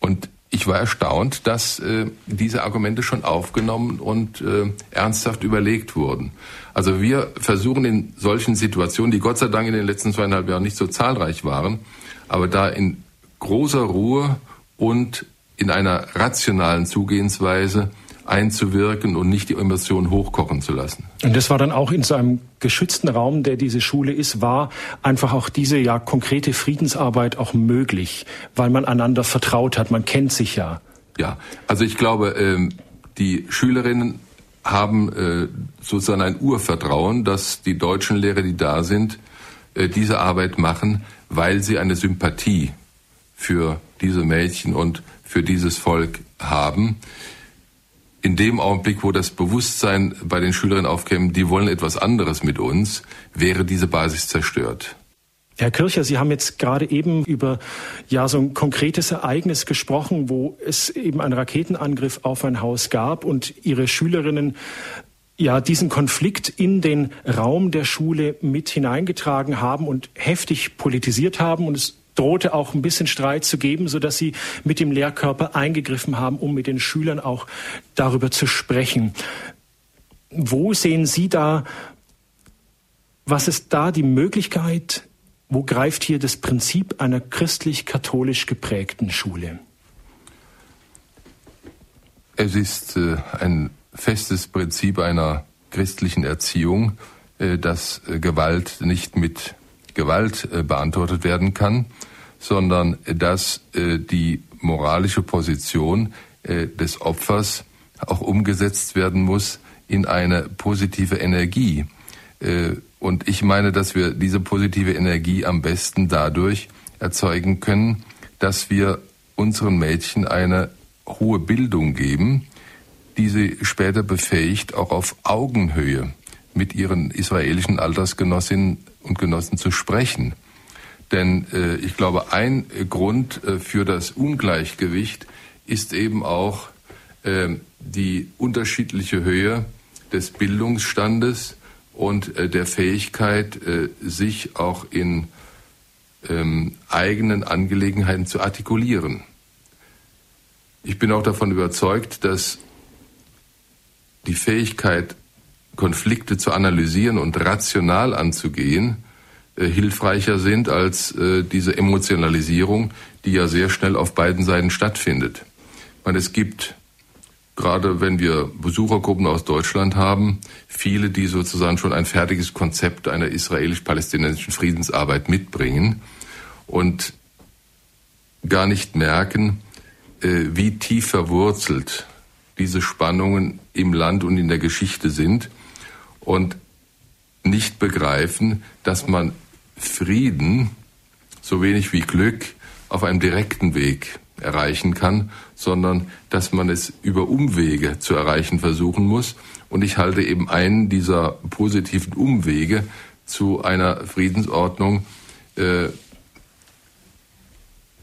Und ich war erstaunt, dass äh, diese Argumente schon aufgenommen und äh, ernsthaft überlegt wurden. Also wir versuchen in solchen Situationen, die Gott sei Dank in den letzten zweieinhalb Jahren nicht so zahlreich waren, aber da in großer Ruhe und in einer rationalen Zugehensweise einzuwirken und nicht die Emotionen hochkochen zu lassen. Und das war dann auch in so einem geschützten Raum, der diese Schule ist, war einfach auch diese ja konkrete Friedensarbeit auch möglich, weil man einander vertraut hat, man kennt sich ja. Ja, also ich glaube, ähm, die Schülerinnen haben äh, sozusagen ein Urvertrauen, dass die deutschen Lehrer, die da sind, äh, diese Arbeit machen, weil sie eine Sympathie für diese Mädchen und für dieses Volk haben. In dem Augenblick, wo das Bewusstsein bei den Schülerinnen aufkäme, die wollen etwas anderes mit uns, wäre diese Basis zerstört. Herr Kircher, Sie haben jetzt gerade eben über ja so ein konkretes Ereignis gesprochen, wo es eben einen Raketenangriff auf ein Haus gab und Ihre Schülerinnen ja diesen Konflikt in den Raum der Schule mit hineingetragen haben und heftig politisiert haben und es drohte auch ein bisschen Streit zu geben, sodass sie mit dem Lehrkörper eingegriffen haben, um mit den Schülern auch darüber zu sprechen. Wo sehen Sie da, was ist da die Möglichkeit, wo greift hier das Prinzip einer christlich-katholisch geprägten Schule? Es ist äh, ein festes Prinzip einer christlichen Erziehung, äh, dass äh, Gewalt nicht mit Gewalt beantwortet werden kann, sondern dass äh, die moralische Position äh, des Opfers auch umgesetzt werden muss in eine positive Energie. Äh, und ich meine, dass wir diese positive Energie am besten dadurch erzeugen können, dass wir unseren Mädchen eine hohe Bildung geben, die sie später befähigt, auch auf Augenhöhe mit ihren israelischen Altersgenossinnen und Genossen zu sprechen. Denn äh, ich glaube, ein Grund äh, für das Ungleichgewicht ist eben auch äh, die unterschiedliche Höhe des Bildungsstandes und äh, der Fähigkeit, äh, sich auch in ähm, eigenen Angelegenheiten zu artikulieren. Ich bin auch davon überzeugt, dass die Fähigkeit, Konflikte zu analysieren und rational anzugehen, äh, hilfreicher sind als äh, diese Emotionalisierung, die ja sehr schnell auf beiden Seiten stattfindet. Ich es gibt gerade wenn wir Besuchergruppen aus Deutschland haben, viele, die sozusagen schon ein fertiges Konzept einer israelisch-palästinensischen Friedensarbeit mitbringen und gar nicht merken, äh, wie tief verwurzelt diese Spannungen im Land und in der Geschichte sind und nicht begreifen, dass man Frieden so wenig wie Glück auf einem direkten Weg erreichen kann, sondern dass man es über Umwege zu erreichen versuchen muss. Und ich halte eben einen dieser positiven Umwege zu einer Friedensordnung äh,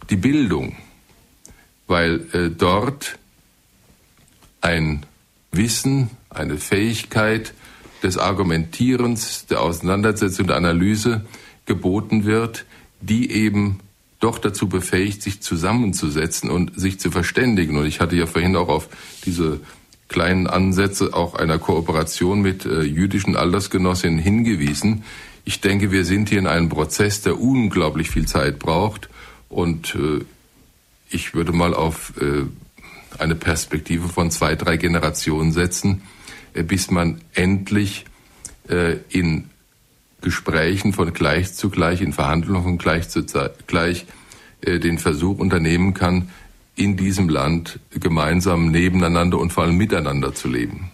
die Bildung, weil äh, dort ein Wissen, eine Fähigkeit des Argumentierens, der Auseinandersetzung, der Analyse geboten wird, die eben doch dazu befähigt, sich zusammenzusetzen und sich zu verständigen. Und ich hatte ja vorhin auch auf diese kleinen Ansätze auch einer Kooperation mit äh, jüdischen Altersgenossinnen hingewiesen. Ich denke, wir sind hier in einem Prozess, der unglaublich viel Zeit braucht. Und äh, ich würde mal auf äh, eine Perspektive von zwei, drei Generationen setzen, bis man endlich in Gesprächen von gleich zu gleich, in Verhandlungen von gleich zu gleich äh, den Versuch unternehmen kann, in diesem Land gemeinsam nebeneinander und vor allem miteinander zu leben.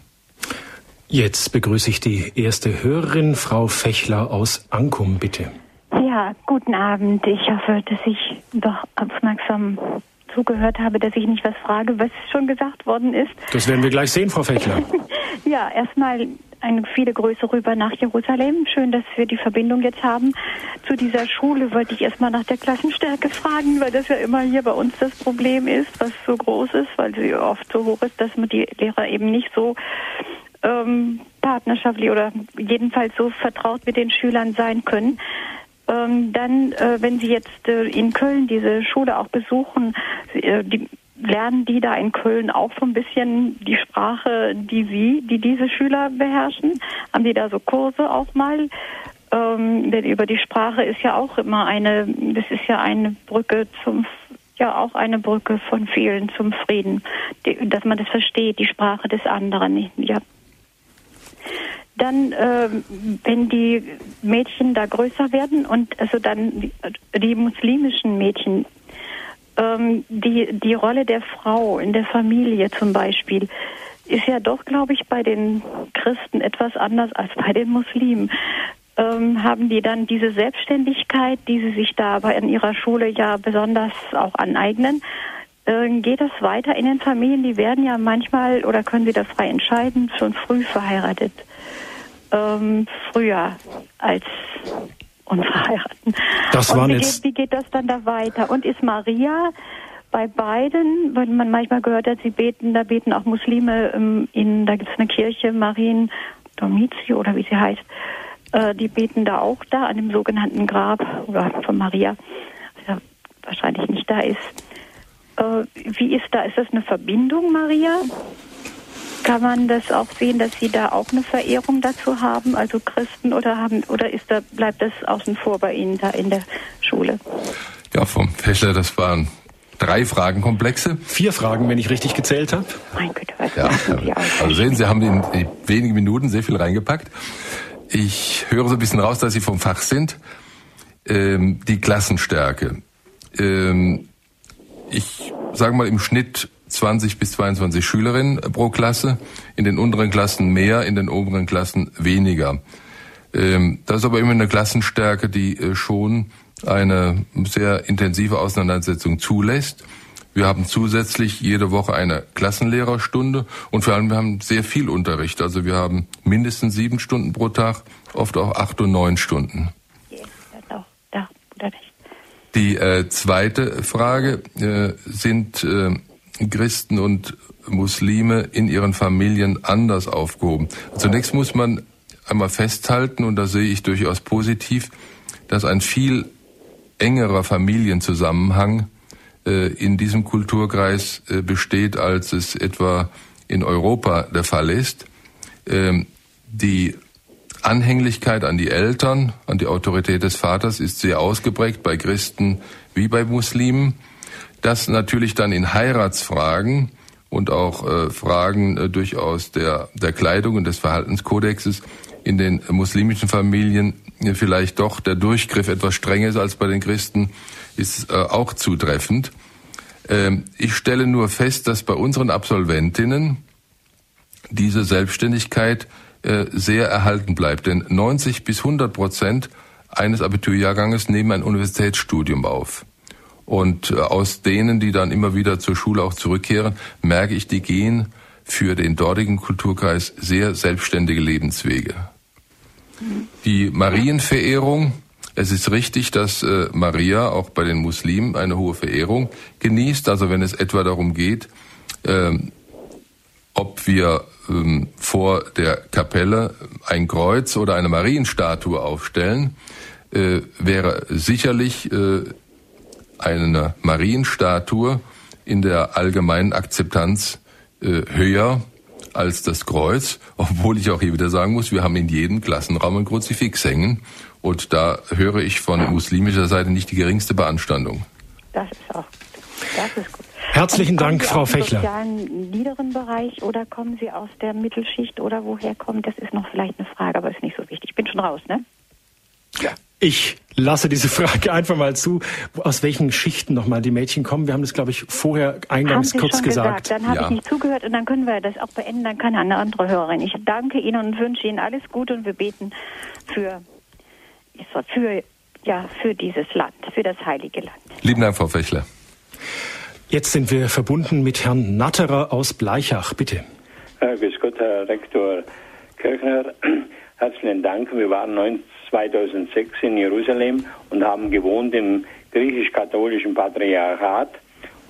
Jetzt begrüße ich die erste Hörerin, Frau Fechler aus Ankum, bitte. Ja, guten Abend. Ich hoffe, dass ich doch aufmerksam zugehört habe, dass ich nicht was frage, was schon gesagt worden ist. Das werden wir gleich sehen, Frau Fechler. ja, erstmal eine viele Grüße rüber nach Jerusalem. Schön, dass wir die Verbindung jetzt haben. Zu dieser Schule wollte ich erstmal nach der Klassenstärke fragen, weil das ja immer hier bei uns das Problem ist, was so groß ist, weil sie oft so hoch ist, dass man die Lehrer eben nicht so ähm, partnerschaftlich oder jedenfalls so vertraut mit den Schülern sein können. Ähm, dann, äh, wenn Sie jetzt äh, in Köln diese Schule auch besuchen, äh, die, lernen die da in Köln auch so ein bisschen die Sprache, die Sie, die diese Schüler beherrschen? Haben die da so Kurse auch mal? Ähm, denn über die Sprache ist ja auch immer eine, das ist ja eine Brücke zum, ja auch eine Brücke von vielen zum Frieden, dass man das versteht, die Sprache des anderen. Ja. Dann, äh, wenn die Mädchen da größer werden und also dann die, muslimischen Mädchen, ähm, die, die Rolle der Frau in der Familie zum Beispiel, ist ja doch, glaube ich, bei den Christen etwas anders als bei den Muslimen. Ähm, haben die dann diese Selbstständigkeit, die sie sich da aber in ihrer Schule ja besonders auch aneignen? Äh, geht das weiter in den Familien? Die werden ja manchmal oder können sie das frei entscheiden, schon früh verheiratet. Ähm, früher als unverheiraten. Das waren wie, jetzt geht, wie geht das dann da weiter? Und ist Maria bei beiden, weil man manchmal gehört hat, sie beten, da beten auch Muslime ähm, in, da gibt es eine Kirche, Marien Domizio oder wie sie heißt, äh, die beten da auch da an dem sogenannten Grab oder von Maria, der wahrscheinlich nicht da ist. Äh, wie ist da? Ist das eine Verbindung, Maria? Kann man das auch sehen, dass Sie da auch eine Verehrung dazu haben, also Christen, oder haben, oder ist da, bleibt das außen vor bei Ihnen da in der Schule? Ja, vom Fächler, das waren drei Fragenkomplexe. Vier Fragen, wenn ich richtig gezählt habe. Mein Gott, was Ja, aus? also sehen Sie, haben in wenigen Minuten sehr viel reingepackt. Ich höre so ein bisschen raus, dass Sie vom Fach sind. Ähm, die Klassenstärke. Ähm, ich sage mal im Schnitt 20 bis 22 Schülerinnen pro Klasse, in den unteren Klassen mehr, in den oberen Klassen weniger. Ähm, das ist aber immer eine Klassenstärke, die äh, schon eine sehr intensive Auseinandersetzung zulässt. Wir haben zusätzlich jede Woche eine Klassenlehrerstunde und vor allem wir haben sehr viel Unterricht. Also wir haben mindestens sieben Stunden pro Tag, oft auch acht und neun Stunden. Die äh, zweite Frage äh, sind äh, Christen und Muslime in ihren Familien anders aufgehoben. Zunächst muss man einmal festhalten, und da sehe ich durchaus positiv, dass ein viel engerer Familienzusammenhang äh, in diesem Kulturkreis äh, besteht, als es etwa in Europa der Fall ist. Ähm, die Anhänglichkeit an die Eltern, an die Autorität des Vaters ist sehr ausgeprägt bei Christen wie bei Muslimen. Das natürlich dann in Heiratsfragen und auch äh, Fragen äh, durchaus der, der Kleidung und des Verhaltenskodexes in den muslimischen Familien äh, vielleicht doch der Durchgriff etwas strenger ist als bei den Christen, ist äh, auch zutreffend. Ähm, ich stelle nur fest, dass bei unseren Absolventinnen diese Selbstständigkeit äh, sehr erhalten bleibt. Denn 90 bis 100 Prozent eines Abiturjahrganges nehmen ein Universitätsstudium auf. Und äh, aus denen, die dann immer wieder zur Schule auch zurückkehren, merke ich, die gehen für den dortigen Kulturkreis sehr selbstständige Lebenswege. Die Marienverehrung, es ist richtig, dass äh, Maria auch bei den Muslimen eine hohe Verehrung genießt. Also wenn es etwa darum geht, äh, ob wir ähm, vor der Kapelle ein Kreuz oder eine Marienstatue aufstellen, äh, wäre sicherlich eine Marienstatue in der allgemeinen Akzeptanz äh, höher als das Kreuz, obwohl ich auch hier wieder sagen muss, wir haben in jedem Klassenraum ein Kruzifix hängen und da höre ich von muslimischer Seite nicht die geringste Beanstandung. Das ist auch das ist gut. Herzlichen Dank, Frau Fechler. sozialen niederen Bereich oder kommen Sie aus der Mittelschicht oder woher kommen? Das ist noch vielleicht eine Frage, aber ist nicht so wichtig. Ich bin schon raus, ne? Ja. Ich lasse diese Frage einfach mal zu. Aus welchen Schichten nochmal die Mädchen kommen? Wir haben das, glaube ich, vorher eingangs kurz schon gesagt. gesagt. Dann habe ja. ich nicht zugehört und dann können wir das auch beenden. Dann kann eine andere Hörerin. Ich danke Ihnen und wünsche Ihnen alles Gute und wir beten für, für, ja, für dieses Land, für das heilige Land. Lieben Dank, Frau Fechler. Jetzt sind wir verbunden mit Herrn Natterer aus Bleichach. Bitte. Äh, grüß Gott, Herr Rektor Kirchner. Herzlichen Dank. Wir waren 2006 in Jerusalem und haben gewohnt im griechisch-katholischen Patriarchat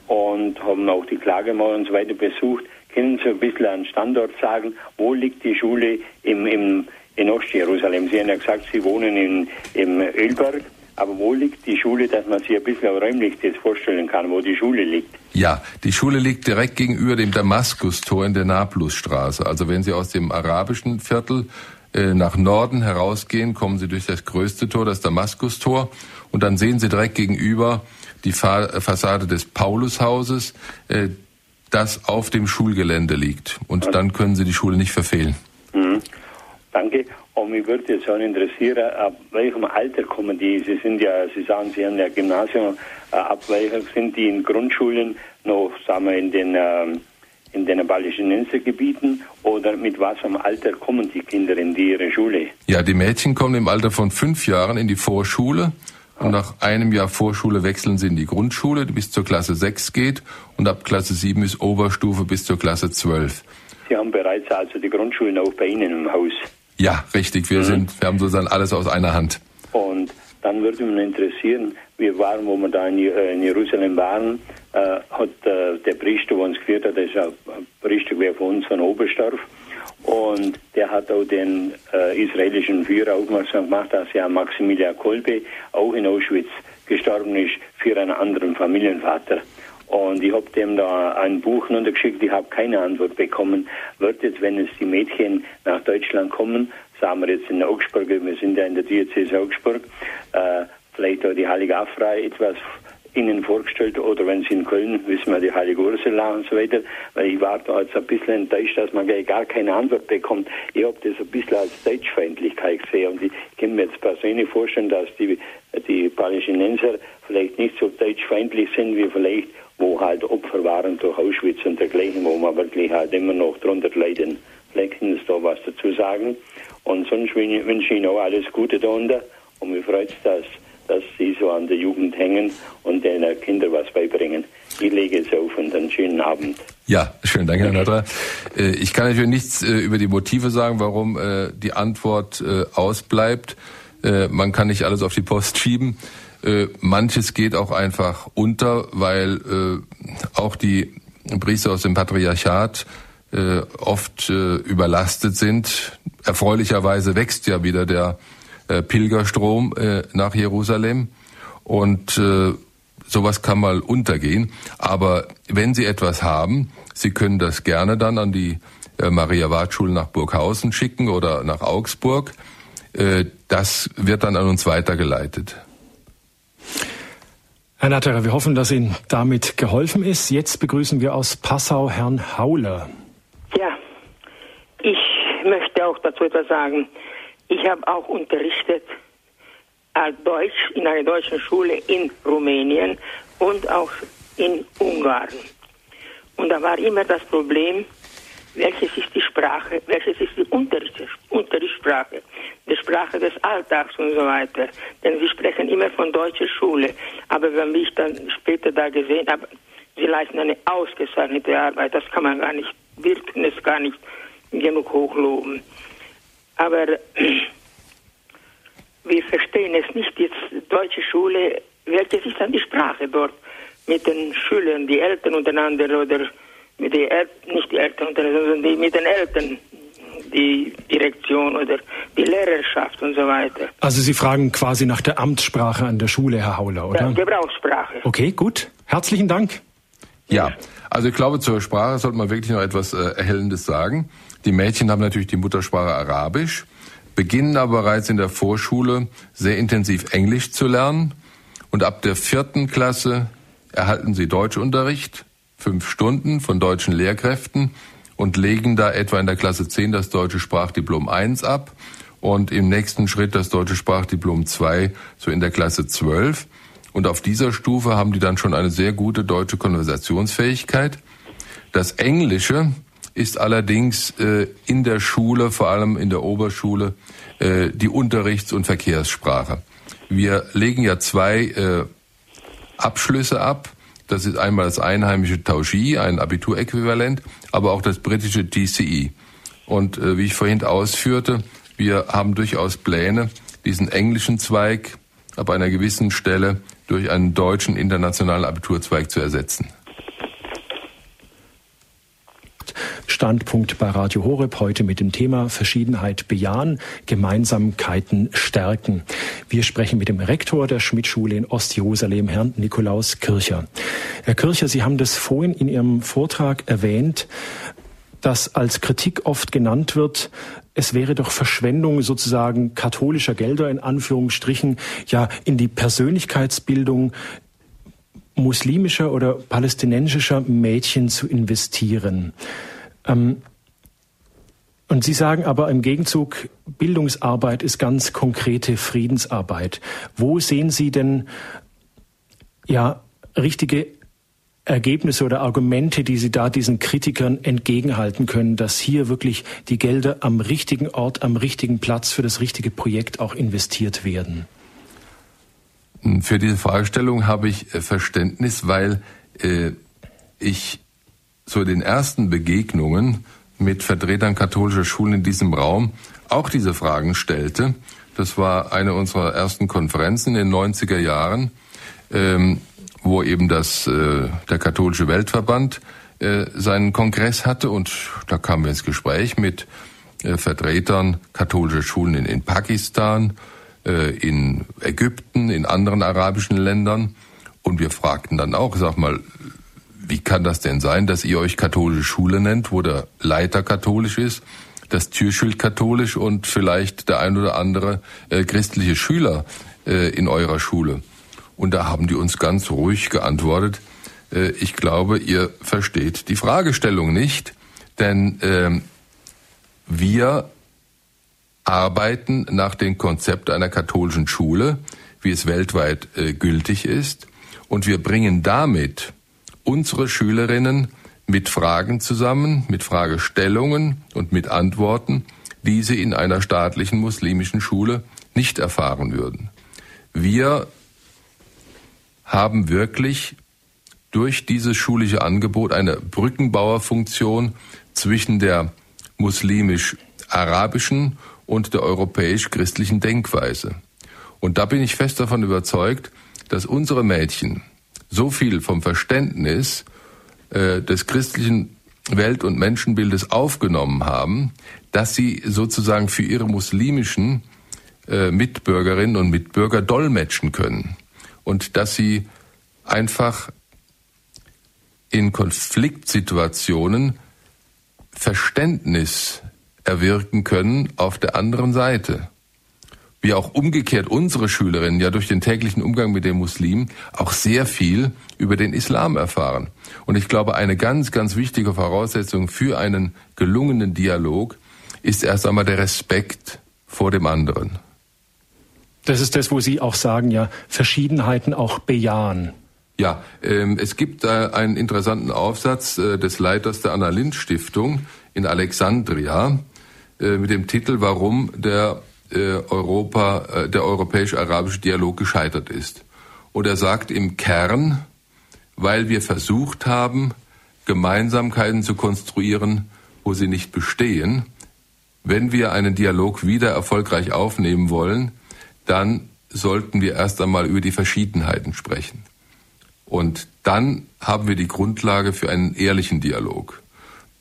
und haben auch die Klagemauer und so weiter besucht. Können Sie ein bisschen einen Standort sagen? Wo liegt die Schule im, im, in Ostjerusalem? Sie haben ja gesagt, Sie wohnen in, im Ölberg. Aber wo liegt die Schule, dass man sich ein bisschen räumlich das vorstellen kann, wo die Schule liegt? Ja, die Schule liegt direkt gegenüber dem Damaskustor in der Nablusstraße. Also wenn Sie aus dem arabischen Viertel nach Norden herausgehen, kommen Sie durch das größte Tor, das Damaskustor, und dann sehen Sie direkt gegenüber die Fa Fassade des Paulushauses, äh, das auf dem Schulgelände liegt. Und dann können Sie die Schule nicht verfehlen. Mhm. Danke. Und mich würde jetzt auch interessieren, ab welchem Alter kommen die? Sie sind ja, Sie sagen, Sie haben ja Gymnasium, äh, ab welchem sind die in Grundschulen noch, sagen wir, in den, ähm, in den Palästinensergebieten oder mit was am Alter kommen die Kinder in die ihre Schule? Ja, die Mädchen kommen im Alter von fünf Jahren in die Vorschule. Und nach einem Jahr Vorschule wechseln sie in die Grundschule, die bis zur Klasse 6 geht. Und ab Klasse 7 ist Oberstufe bis zur Klasse 12. Sie haben bereits also die Grundschulen auch bei Ihnen im Haus. Ja, richtig. Wir mhm. sind, wir haben sozusagen alles aus einer Hand. Und dann würde mich interessieren, wir waren, wo wir da in, äh, Jerusalem waren, äh, hat äh, der Priester, der uns geführt hat, das ist ein Priester von uns von Oberstorf, und der hat auch den äh, israelischen Führer aufmerksam gemacht, dass ja Maximilian Kolbe auch in Auschwitz gestorben ist für einen anderen Familienvater. Und ich habe dem da ein Buch untergeschickt, ich habe keine Antwort bekommen. Wird jetzt, wenn es die Mädchen nach Deutschland kommen, sagen wir jetzt in Augsburg, wir sind ja in der Diözese Augsburg, äh, vielleicht auch die Heilige Afra etwas Ihnen vorgestellt oder wenn Sie in Köln, wissen wir die Heilige Ursula und so weiter, weil ich war da jetzt ein bisschen enttäuscht, dass man gar keine Antwort bekommt. Ich habe das ein bisschen als Deutschfeindlichkeit gesehen und ich kann mir jetzt persönlich vorstellen, dass die, die Palästinenser vielleicht nicht so deutschfeindlich sind wie vielleicht wo halt Opfer waren durch Auschwitz und dergleichen, wo man wirklich halt immer noch drunter leiden. Vielleicht können Sie da was dazu sagen. Und sonst wünsche ich Ihnen auch alles Gute darunter und mich freut es, dass, dass Sie so an der Jugend hängen und den Kindern was beibringen. Ich lege es auf und einen schönen Abend. Ja, schönen Dank, Herr Nadra. Äh, ich kann natürlich nichts äh, über die Motive sagen, warum äh, die Antwort ausbleibt. Man kann nicht alles auf die Post schieben. Manches geht auch einfach unter, weil auch die Priester aus dem Patriarchat oft überlastet sind. Erfreulicherweise wächst ja wieder der Pilgerstrom äh, nach Jerusalem und äh, sowas kann mal untergehen. Aber wenn Sie etwas haben, Sie können das gerne dann an die äh, Maria Ward Schule nach Burghausen schicken oder nach Augsburg. Äh, das wird dann an uns weitergeleitet. Herr Natterer, wir hoffen, dass Ihnen damit geholfen ist. Jetzt begrüßen wir aus Passau Herrn Hauler. Ja, ich möchte auch dazu etwas sagen. Ich habe auch unterrichtet als Deutsch in einer deutschen Schule in Rumänien und auch in Ungarn. Und da war immer das Problem, welches ist die Sprache, welches ist die Unterrichtssprache, die Sprache des Alltags und so weiter. Denn sie sprechen immer von deutscher Schule. Aber wenn ich dann später da gesehen habe, sie leisten eine ausgezeichnete Arbeit, das kann man gar nicht, wir können es gar nicht genug hochloben. Aber wir verstehen es nicht, jetzt deutsche Schule, welches ist dann die Sprache dort mit den Schülern, die Eltern untereinander oder mit den El nicht die Eltern untereinander, sondern die, mit den Eltern, die Direktion oder die Lehrerschaft und so weiter. Also Sie fragen quasi nach der Amtssprache an der Schule, Herr Hauler, oder? Ja, Gebrauchssprache. Okay, gut. Herzlichen Dank. Ja, also ich glaube, zur Sprache sollte man wirklich noch etwas äh, Erhellendes sagen. Die Mädchen haben natürlich die Muttersprache Arabisch, beginnen aber bereits in der Vorschule sehr intensiv Englisch zu lernen und ab der vierten Klasse erhalten sie Deutschunterricht, fünf Stunden von deutschen Lehrkräften und legen da etwa in der Klasse 10 das deutsche Sprachdiplom 1 ab und im nächsten Schritt das deutsche Sprachdiplom 2 so in der Klasse 12. Und auf dieser Stufe haben die dann schon eine sehr gute deutsche Konversationsfähigkeit. Das Englische ist allerdings äh, in der Schule, vor allem in der Oberschule, äh, die Unterrichts- und Verkehrssprache. Wir legen ja zwei äh, Abschlüsse ab. Das ist einmal das einheimische Tauschi, ein Abituräquivalent, aber auch das britische TCE. Und äh, wie ich vorhin ausführte, wir haben durchaus Pläne, diesen englischen Zweig ab einer gewissen Stelle durch einen deutschen internationalen Abiturzweig zu ersetzen. Standpunkt bei Radio Horeb heute mit dem Thema Verschiedenheit bejahen, Gemeinsamkeiten stärken. Wir sprechen mit dem Rektor der Schmidtschule in Ostjerusalem, Herrn Nikolaus Kircher. Herr Kircher, Sie haben das vorhin in Ihrem Vortrag erwähnt, dass als Kritik oft genannt wird, es wäre doch Verschwendung sozusagen katholischer Gelder in Anführungsstrichen ja in die Persönlichkeitsbildung muslimischer oder palästinensischer Mädchen zu investieren. Ähm, und Sie sagen aber im Gegenzug, Bildungsarbeit ist ganz konkrete Friedensarbeit. Wo sehen Sie denn ja richtige Ergebnisse oder Argumente, die Sie da diesen Kritikern entgegenhalten können, dass hier wirklich die Gelder am richtigen Ort, am richtigen Platz für das richtige Projekt auch investiert werden? Für diese Fragestellung habe ich äh, Verständnis, weil äh, ich zu den ersten Begegnungen mit Vertretern katholischer Schulen in diesem Raum auch diese Fragen stellte. Das war eine unserer ersten Konferenzen in den 90er Jahren, ähm, wo eben das, äh, der katholische Weltverband äh, seinen Kongress hatte und da kamen wir ins Gespräch mit äh, Vertretern katholischer Schulen in, in Pakistan, äh, in Ägypten, in anderen arabischen Ländern und wir fragten dann auch, sag mal, wie kann das denn sein, dass ihr euch katholische Schule nennt, wo der Leiter katholisch ist, das Türschild katholisch und vielleicht der ein oder andere äh, christliche Schüler äh, in eurer Schule? Und da haben die uns ganz ruhig geantwortet, äh, ich glaube, ihr versteht die Fragestellung nicht, denn äh, wir arbeiten nach dem Konzept einer katholischen Schule, wie es weltweit äh, gültig ist, und wir bringen damit unsere Schülerinnen mit Fragen zusammen, mit Fragestellungen und mit Antworten, die sie in einer staatlichen muslimischen Schule nicht erfahren würden. Wir haben wirklich durch dieses schulische Angebot eine Brückenbauerfunktion zwischen der muslimisch-arabischen und der europäisch-christlichen Denkweise. Und da bin ich fest davon überzeugt, dass unsere Mädchen so viel vom Verständnis äh, des christlichen Welt- und Menschenbildes aufgenommen haben, dass sie sozusagen für ihre muslimischen äh, Mitbürgerinnen und Mitbürger dolmetschen können und dass sie einfach in Konfliktsituationen Verständnis erwirken können auf der anderen Seite. Wie auch umgekehrt unsere Schülerinnen ja durch den täglichen Umgang mit den Muslimen auch sehr viel über den Islam erfahren. Und ich glaube, eine ganz, ganz wichtige Voraussetzung für einen gelungenen Dialog ist erst einmal der Respekt vor dem anderen. Das ist das, wo Sie auch sagen, ja, Verschiedenheiten auch bejahen. Ja, ähm, es gibt äh, einen interessanten Aufsatz äh, des Leiters der Anna-Lind-Stiftung in Alexandria äh, mit dem Titel Warum der äh, Europa, äh, der europäisch-arabische Dialog gescheitert ist. Und er sagt im Kern, weil wir versucht haben, Gemeinsamkeiten zu konstruieren, wo sie nicht bestehen. Wenn wir einen Dialog wieder erfolgreich aufnehmen wollen, dann sollten wir erst einmal über die Verschiedenheiten sprechen. Und dann haben wir die Grundlage für einen ehrlichen Dialog.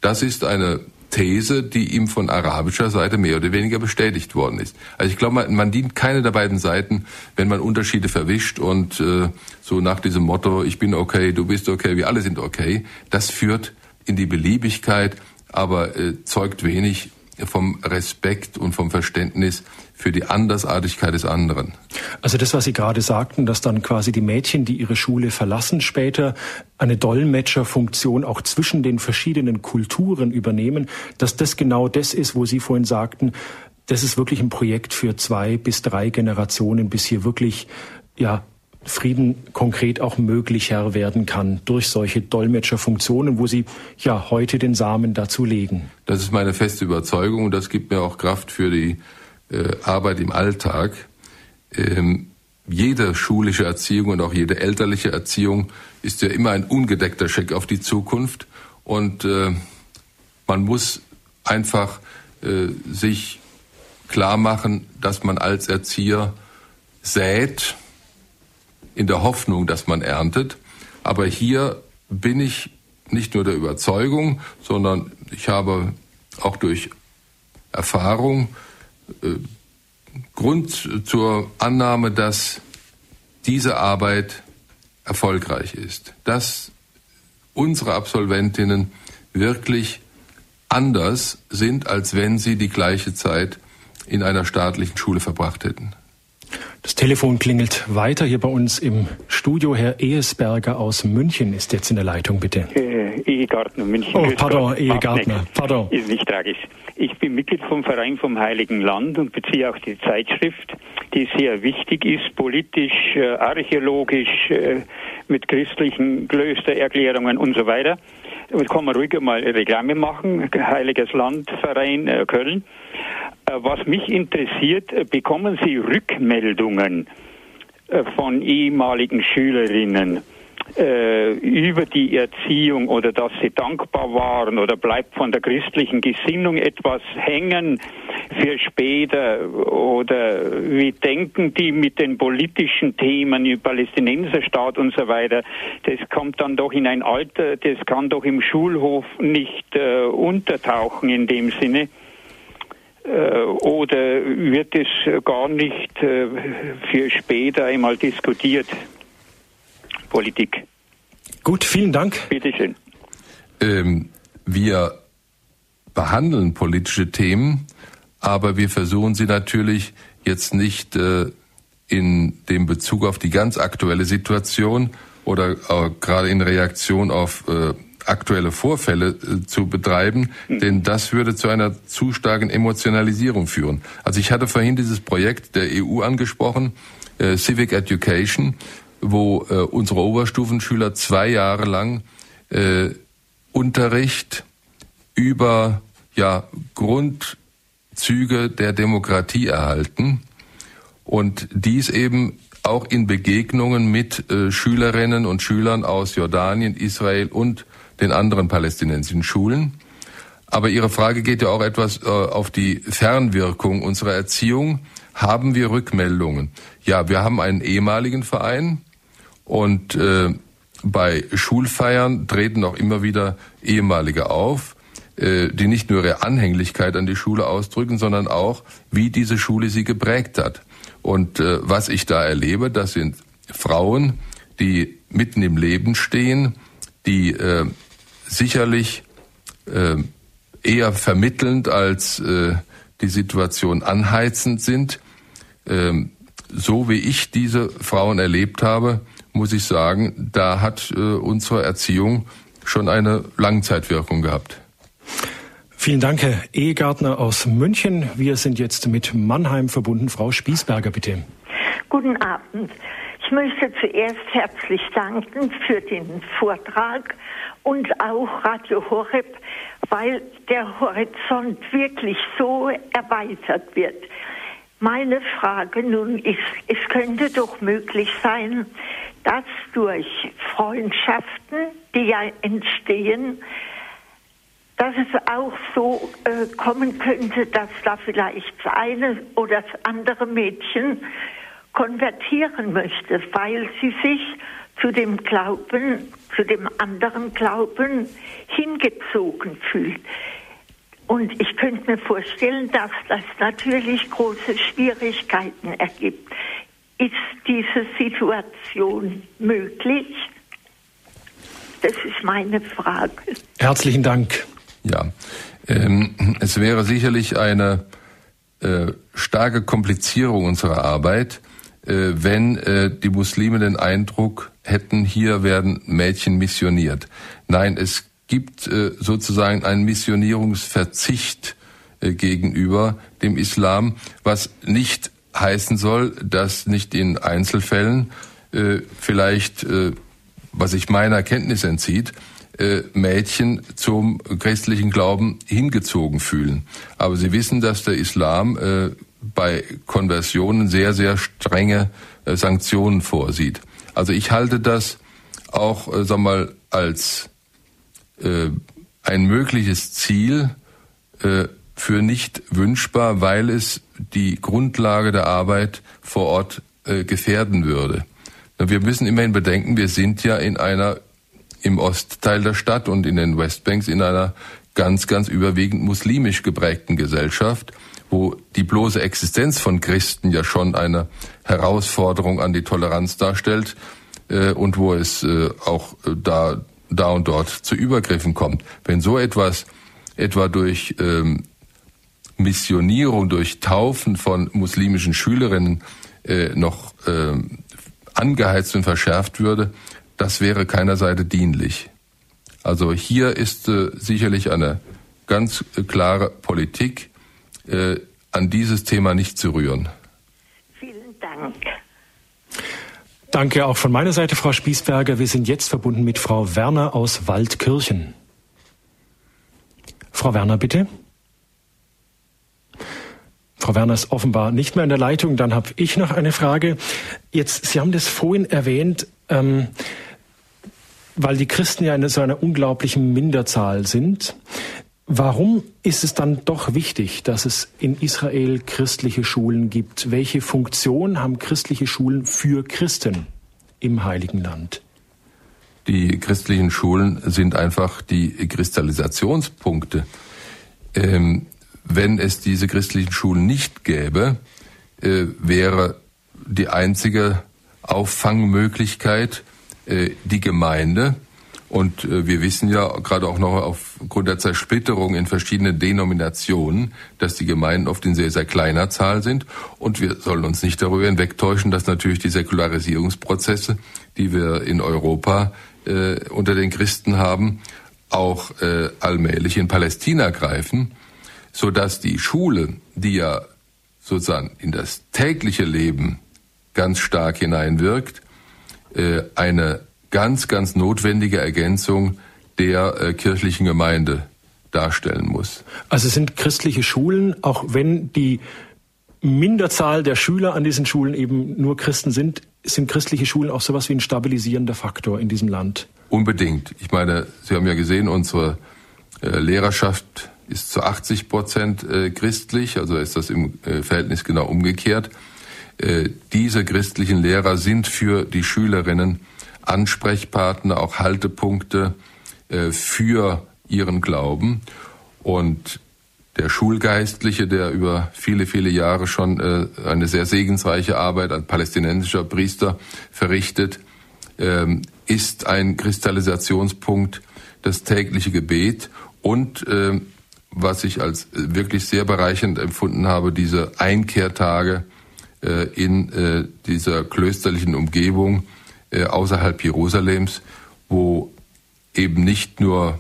Das ist eine These, die ihm von arabischer Seite mehr oder weniger bestätigt worden ist. Also ich glaube, man, man dient keine der beiden Seiten, wenn man Unterschiede verwischt und äh, so nach diesem Motto, ich bin okay, du bist okay, wir alle sind okay. Das führt in die Beliebigkeit, aber äh, zeugt wenig vom Respekt und vom Verständnis für die Andersartigkeit des anderen. Also das, was Sie gerade sagten, dass dann quasi die Mädchen, die ihre Schule verlassen, später eine Dolmetscherfunktion auch zwischen den verschiedenen Kulturen übernehmen, dass das genau das ist, wo Sie vorhin sagten, das ist wirklich ein Projekt für zwei bis drei Generationen, bis hier wirklich ja Frieden konkret auch möglicher werden kann durch solche Dolmetscherfunktionen, wo Sie ja heute den Samen dazu legen. Das ist meine feste Überzeugung und das gibt mir auch Kraft für die äh, Arbeit im Alltag. Ähm, jede schulische Erziehung und auch jede elterliche Erziehung ist ja immer ein ungedeckter Scheck auf die Zukunft und äh, man muss einfach äh, sich klar machen, dass man als Erzieher sät in der Hoffnung, dass man erntet. Aber hier bin ich nicht nur der Überzeugung, sondern ich habe auch durch Erfahrung äh, Grund zur Annahme, dass diese Arbeit erfolgreich ist, dass unsere Absolventinnen wirklich anders sind, als wenn sie die gleiche Zeit in einer staatlichen Schule verbracht hätten. Das Telefon klingelt weiter hier bei uns im Studio. Herr Ehesberger aus München ist jetzt in der Leitung, bitte. Äh, Ehegartner München. Oh, pardon, Ehegartner. Pardon. Ist nicht tragisch. Ich bin Mitglied vom Verein vom Heiligen Land und beziehe auch die Zeitschrift, die sehr wichtig ist, politisch, äh, archäologisch, äh, mit christlichen Klöstererklärungen und so weiter. Da kann man ruhig mal Reklame machen. Heiliges Land, Verein äh, Köln. Äh, was mich interessiert, äh, bekommen Sie Rückmeldungen äh, von ehemaligen Schülerinnen? über die Erziehung oder dass sie dankbar waren oder bleibt von der christlichen Gesinnung etwas hängen für später oder wie denken die mit den politischen Themen über Palästinenserstaat und so weiter. Das kommt dann doch in ein Alter, das kann doch im Schulhof nicht äh, untertauchen in dem Sinne oder wird es gar nicht äh, für später einmal diskutiert? Politik. Gut, vielen Dank. Bitte schön. Ähm, wir behandeln politische Themen, aber wir versuchen sie natürlich jetzt nicht äh, in dem Bezug auf die ganz aktuelle Situation oder äh, gerade in Reaktion auf äh, aktuelle Vorfälle äh, zu betreiben, mhm. denn das würde zu einer zu starken Emotionalisierung führen. Also ich hatte vorhin dieses Projekt der EU angesprochen, äh, Civic Education, wo äh, unsere Oberstufenschüler zwei Jahre lang äh, Unterricht über ja, Grundzüge der Demokratie erhalten und dies eben auch in Begegnungen mit äh, Schülerinnen und Schülern aus Jordanien, Israel und den anderen palästinensischen Schulen. Aber Ihre Frage geht ja auch etwas äh, auf die Fernwirkung unserer Erziehung. Haben wir Rückmeldungen? Ja, wir haben einen ehemaligen Verein, Und äh, bei Schulfeiern treten auch immer wieder ehemalige auf, äh, die nicht nur ihre Anhänglichkeit an die Schule ausdrücken, sondern auch, wie diese Schule sie geprägt hat. Und äh, was ich da erlebe, das sind Frauen, die mitten im Leben stehen, die äh, sicherlich äh, eher vermittelnd als äh, die Situation anheizend sind. Ähm, so wie ich diese Frauen erlebt habe, muss ich sagen, da hat äh, unsere Erziehung schon eine Langzeitwirkung gehabt. Vielen Dank, Herr Ehegartner aus München. Wir sind jetzt mit Mannheim verbunden. Frau Spießberger, bitte. Guten Abend. Ich möchte zuerst herzlich danken für den Vortrag und auch Radio Horeb, weil der Horizont wirklich so erweitert wird. Meine Frage nun ist, es könnte doch möglich sein, dass durch Freundschaften, die ja entstehen, dass es auch so äh, kommen könnte, dass da vielleicht das eine oder das andere Mädchen konvertieren möchte, weil sie sich zu dem Glauben, zu dem anderen Glauben hingezogen fühlt. Und ich könnte mir vorstellen, dass das natürlich große Schwierigkeiten ergibt. Ist diese Situation möglich? Das ist meine Frage. Herzlichen Dank. Ja, ähm, es wäre sicherlich eine äh, starke Komplizierung unserer Arbit, äh, wenn äh, die Muslime den Eindruck hätten, hier werden Mädchen missioniert. Nein, es gibt äh, sozusagen einen Missionierungsverzicht äh, gegenüber dem Islam, was nicht heißen soll, dass nicht in Einzelfällen äh, vielleicht, äh, was sich meiner Kenntnis entzieht, äh, Mädchen zum christlichen Glauben hingezogen fühlen. Aber sie wissen, dass der Islam äh, bei Konversionen sehr, sehr strenge äh, Sanktionen vorsieht. Also ich halte das auch, äh, sag mal, als äh, ein mögliches Ziel äh, für nicht wünschbar, weil es die Grundlage der Arbeit vor Ort äh, gefährden würde. Wir müssen immerhin bedenken, wir sind ja in einer im Ostteil der Stadt und in den Westbanks in einer ganz, ganz überwiegend muslimisch geprägten Gesellschaft, wo die bloße Existenz von Christen ja schon eine Herausforderung an die Toleranz darstellt äh, und wo es äh, auch äh, da da und dort zu Übergriffen kommt. Wenn so etwas etwa durch ähm, Missionierung, durch Taufen von muslimischen Schülerinnen äh, noch äh, angeheizt und verschärft würde, das wäre keiner Seite dienlich. Also hier ist äh, sicherlich eine ganz klare Politik, äh, an dieses Thema nicht zu rühren. Vielen Dank. Danke auch von meiner Seite, Frau Spießberger. Wir sind jetzt verbunden mit Frau Werner aus Waldkirchen. Frau Werner, bitte. Frau Werner ist offenbar nicht mehr in der Leitung. Dann habe ich noch eine Frage. Jetzt, Sie haben das vorhin erwähnt, ähm, weil die Christen ja in so einer unglaublichen Minderzahl sind. Warum ist es dann doch wichtig, dass es in Israel christliche Schulen gibt? Welche Funktion haben christliche Schulen für Christen im Heiligen Land? Die christlichen Schulen sind einfach die Kristallisationspunkte. Ähm, wenn es diese christlichen Schulen nicht gäbe, äh, wäre die einzige Auffangmöglichkeit äh, die Gemeinde, und äh, wir wissen ja gerade auch noch aufgrund der Zersplitterung in verschiedenen Denominationen, dass die Gemeinden oft in sehr, sehr kleiner Zahl sind. Und wir sollen uns nicht darüber hinwegtäuschen, dass natürlich die Säkularisierungsprozesse, die wir in Europa äh, unter den Christen haben, auch äh, allmählich in Palästina greifen, so dass die Schule, die ja sozusagen in das tägliche Leben ganz stark hineinwirkt, äh, eine ganz, ganz notwendige Ergänzung der äh, kirchlichen Gemeinde darstellen muss. Also sind christliche Schulen, auch wenn die Minderzahl der Schüler an diesen Schulen eben nur Christen sind, sind christliche Schulen auch sowas wie ein stabilisierender Faktor in diesem Land? Unbedingt. Ich meine, Sie haben ja gesehen, unsere äh, Lehrerschaft ist zu 80 Prozent äh, christlich, also ist das im äh, Verhältnis genau umgekehrt. Diese christlichen Lehrer sind für die Schülerinnen Ansprechpartner, auch Haltepunkte äh, für ihren Glauben. Und der Schulgeistliche, der über viele, viele Jahre schon äh, eine sehr segensreiche Arbeit als palästinensischer Priester verrichtet, ähm, ist ein Kristallisationspunkt das tägliche Gebet und äh, was ich als wirklich sehr bereichernd empfunden habe, diese Einkehrtage äh, in äh, dieser klösterlichen Umgebung äh, außerhalb Jerusalems, wo eben nicht nur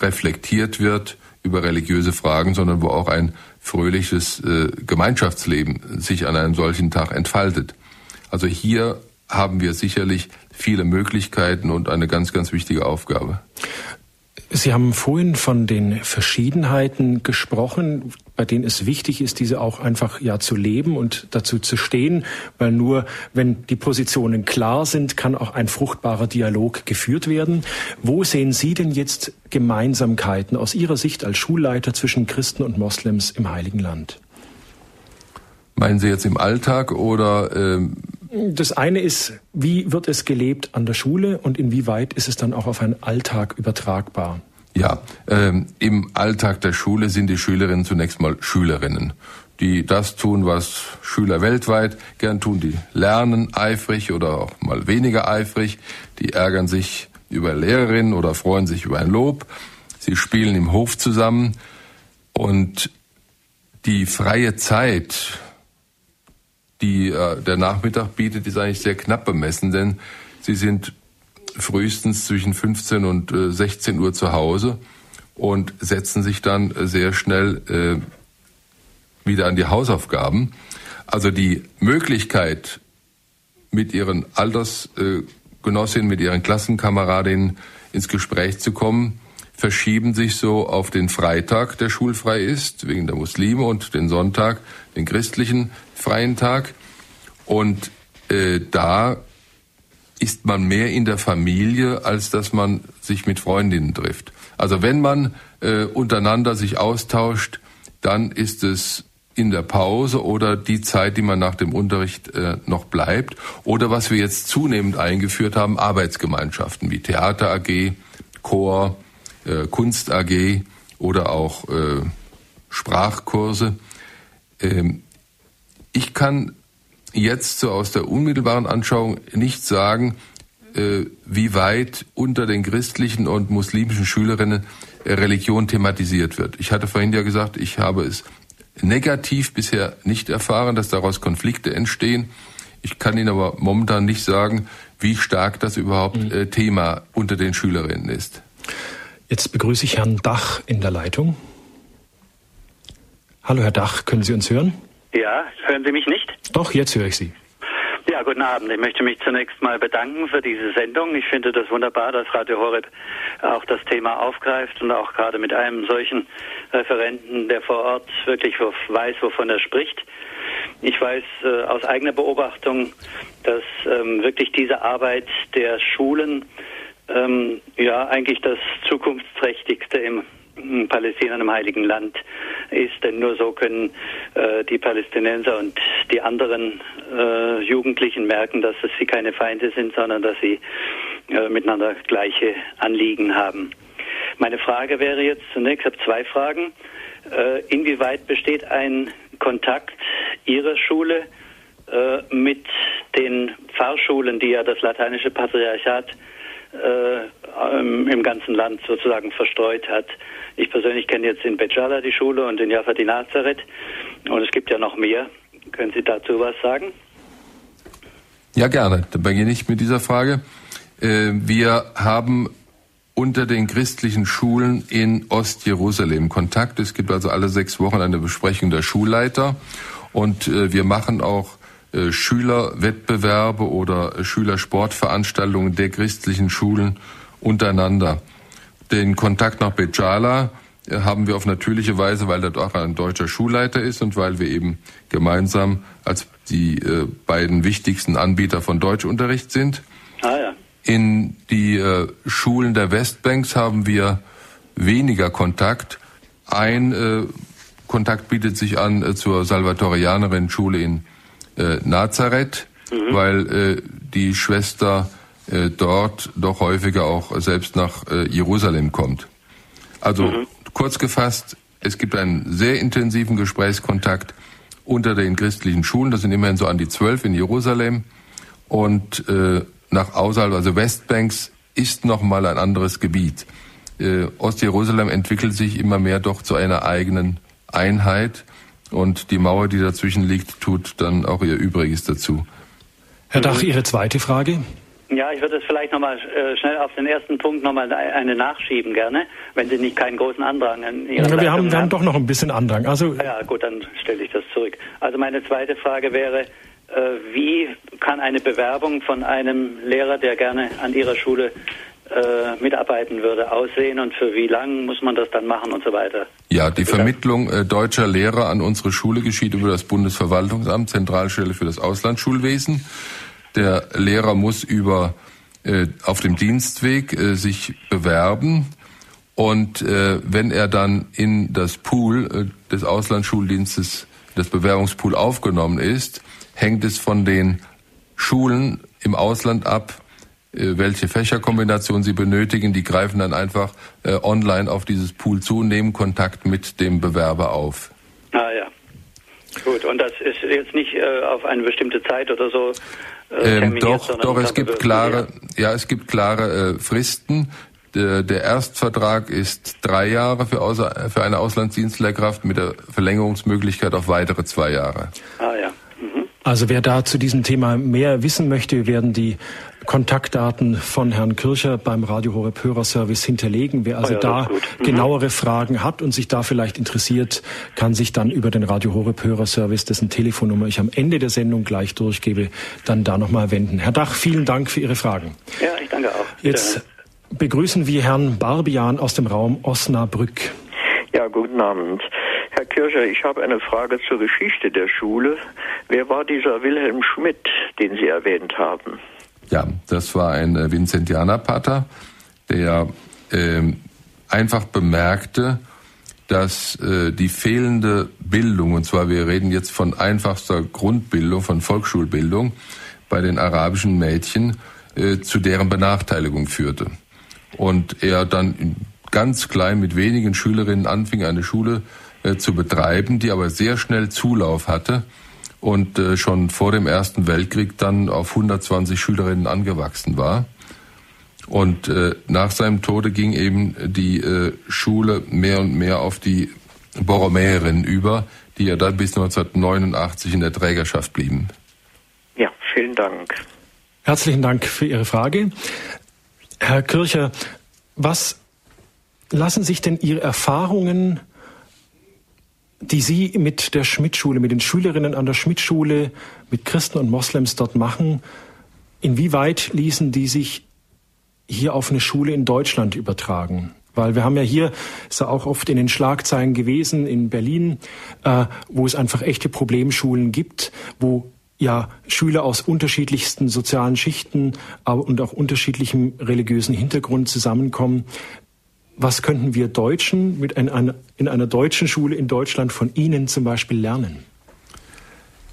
reflektiert wird über religiöse Fragen, sondern wo auch ein fröhliches äh, Gemeinschaftsleben sich an einem solchen Tag entfaltet. Also hier haben wir sicherlich viele Möglichkeiten und eine ganz, ganz wichtige Aufgabe. Sie haben vorhin von den Verschiedenheiten gesprochen, bei denen es wichtig ist, diese auch einfach ja zu leben und dazu zu stehen, weil nur wenn die Positionen klar sind, kann auch ein fruchtbarer Dialog geführt werden. Wo sehen Sie denn jetzt Gemeinsamkeiten aus Ihrer Sicht als Schulleiter zwischen Christen und Moslems im Heiligen Land? Meinen Sie jetzt im Alltag oder ähm das eine ist, wie wird es gelebt an der Schule und inwieweit ist es dann auch auf einen Alltag übertragbar? Ja, ähm, im Alltag der Schule sind die Schülerinnen zunächst mal Schülerinnen, die das tun, was Schüler weltweit gern tun. Die lernen eifrig oder auch mal weniger eifrig. Die ärgern sich über Lehrerinnen oder freuen sich über ein Lob. Sie spielen im Hof zusammen und die freie Zeit, die äh, der Nachmittag bietet, ist eigentlich sehr knapp bemessen, denn sie sind frühestens zwischen 15 und äh, 16 Uhr zu Hause und setzen sich dann äh, sehr schnell äh, wieder an die Hausaufgaben. Also die Möglichkeit, mit ihren Altersgenossinnen, mit ihren Klassenkameradinnen ins Gespräch zu kommen, verschieben sich so auf den Freitag, der schulfrei ist, wegen der Muslime, und den Sonntag, den christlichen freien Tag. Und äh, da ist man mehr in der Familie, als dass man sich mit Freundinnen trifft. Also wenn man äh, untereinander sich austauscht, dann ist es in der Pause oder die Zeit, die man nach dem Unterricht äh, noch bleibt. Oder was wir jetzt zunehmend eingeführt haben, Arbeitsgemeinschaften wie Theater AG, Chor, äh, Kunst AG oder auch äh, Sprachkurse. Ähm, ich kann jetzt so aus der unmittelbaren Anschauung nicht sagen, äh, wie weit unter den christlichen und muslimischen Schülerinnen Religion thematisiert wird. Ich hatte vorhin ja gesagt, ich habe es negativ bisher nicht erfahren, dass daraus Konflikte entstehen. Ich kann Ihnen aber momentan nicht sagen, wie stark das überhaupt mhm. äh, Thema unter den Schülerinnen ist. Jetzt begrüße ich Herrn Dach in der Leitung. Hallo Herr Dach, können Sie uns hören? Ja, hören Sie mich nicht? Doch, jetzt höre ich Sie. Ja, guten Abend. Ich möchte mich zunächst mal bedanken für diese Sendung. Ich finde das wunderbar, dass Radio Horeb auch das Thema aufgreift und auch gerade mit einem solchen Referenten, der vor Ort wirklich weiß, wovon er spricht. Ich weiß äh, aus eigener Beobachtung, dass ähm, wirklich diese Arbeit der Schulen ähm, ja eigentlich das zukunftsträchtigste im Palästina im Heiligen Land ist, denn nur so können äh, die Palästinenser und die anderen äh, Jugendlichen merken, dass sie keine Feinde sind, sondern dass sie äh, miteinander gleiche Anliegen haben. Meine Frage wäre jetzt zunächst, ich habe zwei Fragen. Äh, inwieweit besteht ein Kontakt Ihrer Schule äh, mit den Pfarrschulen, die ja das lateinische Patriarchat äh, im ganzen Land sozusagen verstreut hat. Ich persönlich kenne jetzt in Bechala die Schule und in Jaffa die Nazareth und es gibt ja noch mehr. Können Sie dazu was sagen? Ja, gerne. Dann beginne ich mit dieser Frage. Äh, wir haben unter den christlichen Schulen in Ostjerusalem Kontakt. Es gibt also alle sechs Wochen eine Besprechung der Schulleiter und äh, wir machen auch äh, Schülerwettbewerbe oder Schülersportveranstaltungen der christlichen Schulen untereinander. Den Kontakt nach Bejala äh, haben wir auf natürliche Weise, weil dort auch ein deutscher Schulleiter ist und weil wir eben gemeinsam als die äh, beiden wichtigsten Anbieter von Deutschunterricht sind. Ah, ja. In die äh, Schulen der Westbanks haben wir weniger Kontakt. Ein äh, Kontakt bietet sich an äh, zur Salvatorianerin-Schule in äh, Nazareth, mhm. weil die Schwester äh, dort doch häufiger auch selbst nach äh, Jerusalem kommt. Also mhm. kurz gefasst, es gibt einen sehr intensiven Gesprächskontakt unter den christlichen Schulen. Das sind immerhin so an die zwölf in Jerusalem. Und äh, nach außerhalb, also Westbanks, ist nochmal ein anderes Gebiet. Äh, Ostjerusalem entwickelt sich immer mehr doch zu einer eigenen Einheit. Und die Mauer, die dazwischen liegt, tut dann auch ihr Übriges dazu. Herr Dach, Ihre zweite Frage? Ja, ich würde es vielleicht nochmal äh, schnell auf den ersten Punkt nochmal eine nachschieben gerne, wenn Sie nicht keinen großen Andrang an Ihrer ja, wir haben, wir haben doch noch ein bisschen Andrang. Also ja, gut, dann stelle ich das zurück. Also meine zweite Frage wäre, äh, wie kann eine Bewerbung von einem Lehrer, der gerne an Ihrer Schule äh, mitarbeiten würde, aussehen und für wie lang muss man das dann machen und so weiter? Ja, die Vermittlung äh, deutscher Lehrer an unsere Schule geschieht über das Bundesverwaltungsamt, Zentralstelle für das Auslandsschulwesen. Der Lehrer muss über äh, auf dem Dienstweg äh, sich bewerben und äh, wenn er dann in das Pool äh, des Auslandsschuldienstes, das Bewerbungspool aufgenommen ist, hängt es von den Schulen im Ausland ab, welche Fächerkombination sie benötigen. Die greifen dann einfach äh, online auf dieses Pool zu und nehmen Kontakt mit dem Bewerber auf. Ah ja. Gut, und das ist jetzt nicht äh, auf eine bestimmte Zeit oder so äh, ähm, doch, doch, es gibt klare, ja, es gibt klare äh, Fristen. Der, der Erstvertrag ist drei Jahre für, außer, für eine Auslandsdienstlehrkraft mit der Verlängerungsmöglichkeit auf weitere zwei Jahre. Ah ja. Mhm. Also wer da zu diesem Thema mehr wissen möchte, werden die Kontaktdaten von Herrn Kircher beim Radio Horeb Hörerservice hinterlegen. Wer also oh ja, da mhm. genauere Fragen hat und sich da vielleicht interessiert, kann sich dann über den Radio Horeb Hörerservice, dessen Telefonnummer ich am Ende der Sendung gleich durchgebe, dann da nochmal wenden. Herr Dach, vielen Dank für Ihre Fragen. Ja, ich danke auch. Jetzt begrüßen wir Herrn Barbian aus dem Raum Osnabrück. Ja, guten Abend. Herr Kircher, ich habe eine Frage zur Geschichte der Schule. Wer war dieser Wilhelm Schmidt, den Sie erwähnt haben? Ja, das war ein äh, Vincentianerpater, der äh, einfach bemerkte, dass äh, die fehlende Bildung, und zwar wir reden jetzt von einfachster Grundbildung, von Volksschulbildung, bei den arabischen Mädchen äh, zu deren Benachteiligung führte. Und er dann ganz klein mit wenigen Schülerinnen anfing, eine Schule äh, zu betreiben, die aber sehr schnell Zulauf hatte und äh, schon vor dem Ersten Weltkrieg dann auf 120 Schülerinnen angewachsen war. Und äh, nach seinem Tode ging eben die äh, Schule mehr und mehr auf die Borromäerinnen über, die ja dann bis 1989 in der Trägerschaft blieben. Ja, vielen Dank. Herzlichen Dank für Ihre Frage. Herr Kircher, was lassen sich denn Ihre Erfahrungen die Sie mit der Schmidt-Schule, mit den Schülerinnen an der Schmidt-Schule, mit Christen und Moslems dort machen, inwieweit ließen die sich hier auf eine Schule in Deutschland übertragen? Weil wir haben ja hier, ist ja auch oft in den Schlagzeilen gewesen, in Berlin, äh, wo es einfach echte Problemschulen gibt, wo ja Schüler aus unterschiedlichsten sozialen Schichten und auch unterschiedlichem religiösen Hintergrund zusammenkommen was könnten wir Deutschen mit einer, in einer deutschen Schule in Deutschland von Ihnen zum Beispiel lernen?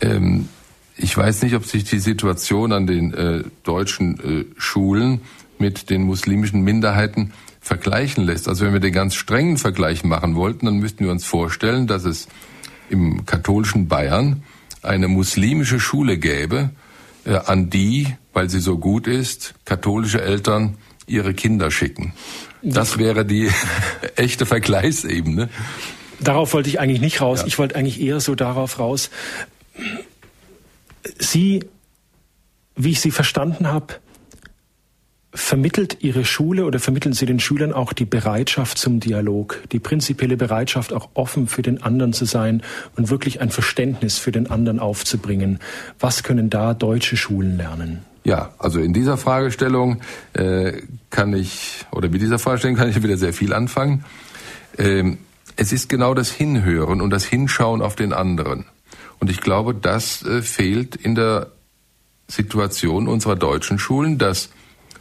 Ähm, ich weiß nicht, ob sich die Situation an den äh, deutschen äh, Schulen mit den muslimischen Minderheiten vergleichen lässt. Also wenn wir den ganz strengen Vergleich machen wollten, dann müssten wir uns vorstellen, dass es im katholischen Bayern eine muslimische Schule gäbe, äh, an die, weil sie so gut ist, katholische Eltern ihre Kinder schicken. Das wäre die echte Vergleichsebene. Darauf wollte ich eigentlich nicht raus. Ja. Ich wollte eigentlich eher so darauf raus. Sie, wie ich Sie verstanden habe, vermittelt Ihre Schule oder vermitteln Sie den Schülern auch die Bereitschaft zum Dialog, die prinzipielle Bereitschaft, auch offen für den anderen zu sein und wirklich ein Verständnis für den anderen aufzubringen. Was können da deutsche Schulen lernen? Ja, also in dieser Fragestellung äh, kann ich, oder mit dieser Fragestellung kann ich wieder sehr viel anfangen. Ähm, es ist genau das Hinhören und das Hinschauen auf den anderen. Und ich glaube, das äh, fehlt in der Situation unserer deutschen Schulen, dass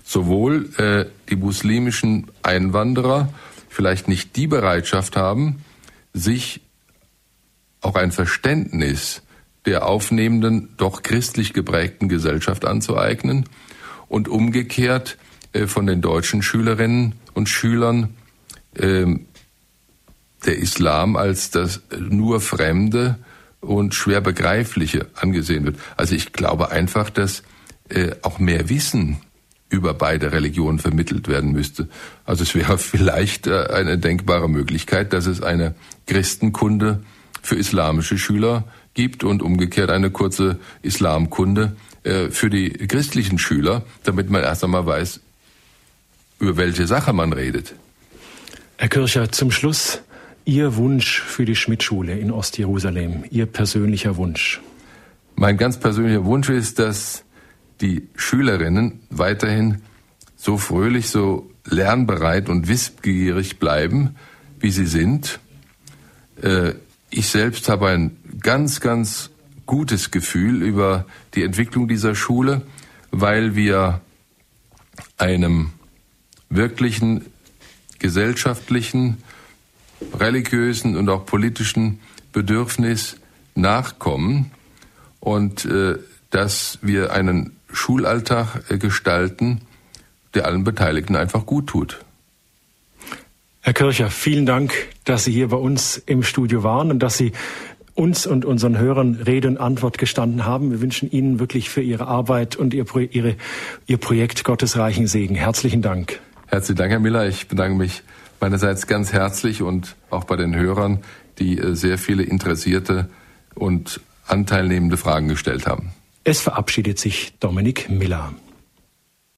sowohl äh, die muslimischen Einwanderer vielleicht nicht die Bereitschaft haben, sich auch ein Verständnis der aufnehmenden, doch christlich geprägten Gesellschaft anzueignen und umgekehrt äh, von den deutschen Schülerinnen und Schülern ähm, der Islam als das nur Fremde und schwer begreifliche angesehen wird. Also ich glaube einfach, dass äh, auch mehr Wissen über beide Religionen vermittelt werden müsste. Also es wäre vielleicht äh, eine denkbare Möglichkeit, dass es eine Christenkunde für islamische Schüler gibt und umgekehrt eine kurze Islamkunde äh, für die christlichen Schüler, damit man erst einmal weiß, über welche Sache man redet. Herr Kircher, zum Schluss Ihr Wunsch für die Schmidt-Schule in Ostjerusalem, Ihr persönlicher Wunsch. Mein ganz persönlicher Wunsch ist, dass die Schülerinnen weiterhin so fröhlich, so lernbereit und wissbegierig bleiben, wie sie sind. Äh, ich selbst habe ein ganz, ganz gutes Gefühl über die Entwicklung dieser Schule, weil wir einem wirklichen gesellschaftlichen, religiösen und auch politischen Bedürfnis nachkommen und äh, dass wir einen Schulalltag äh, gestalten, der allen Beteiligten einfach gut tut. Herr Kircher, vielen Dank, dass Sie hier bei uns im Studio waren und dass Sie uns und unseren Hörern Rede und Antwort gestanden haben. Wir wünschen Ihnen wirklich für Ihre Arbeit und Ihr, Pro Ihre, Ihr Projekt Gottes reichen Segen. Herzlichen Dank. Herzlichen Dank, Herr Miller. Ich bedanke mich meinerseits ganz herzlich und auch bei den Hörern, die äh, sehr viele interessierte und anteilnehmende Fragen gestellt haben. Es verabschiedet sich Dominik Miller.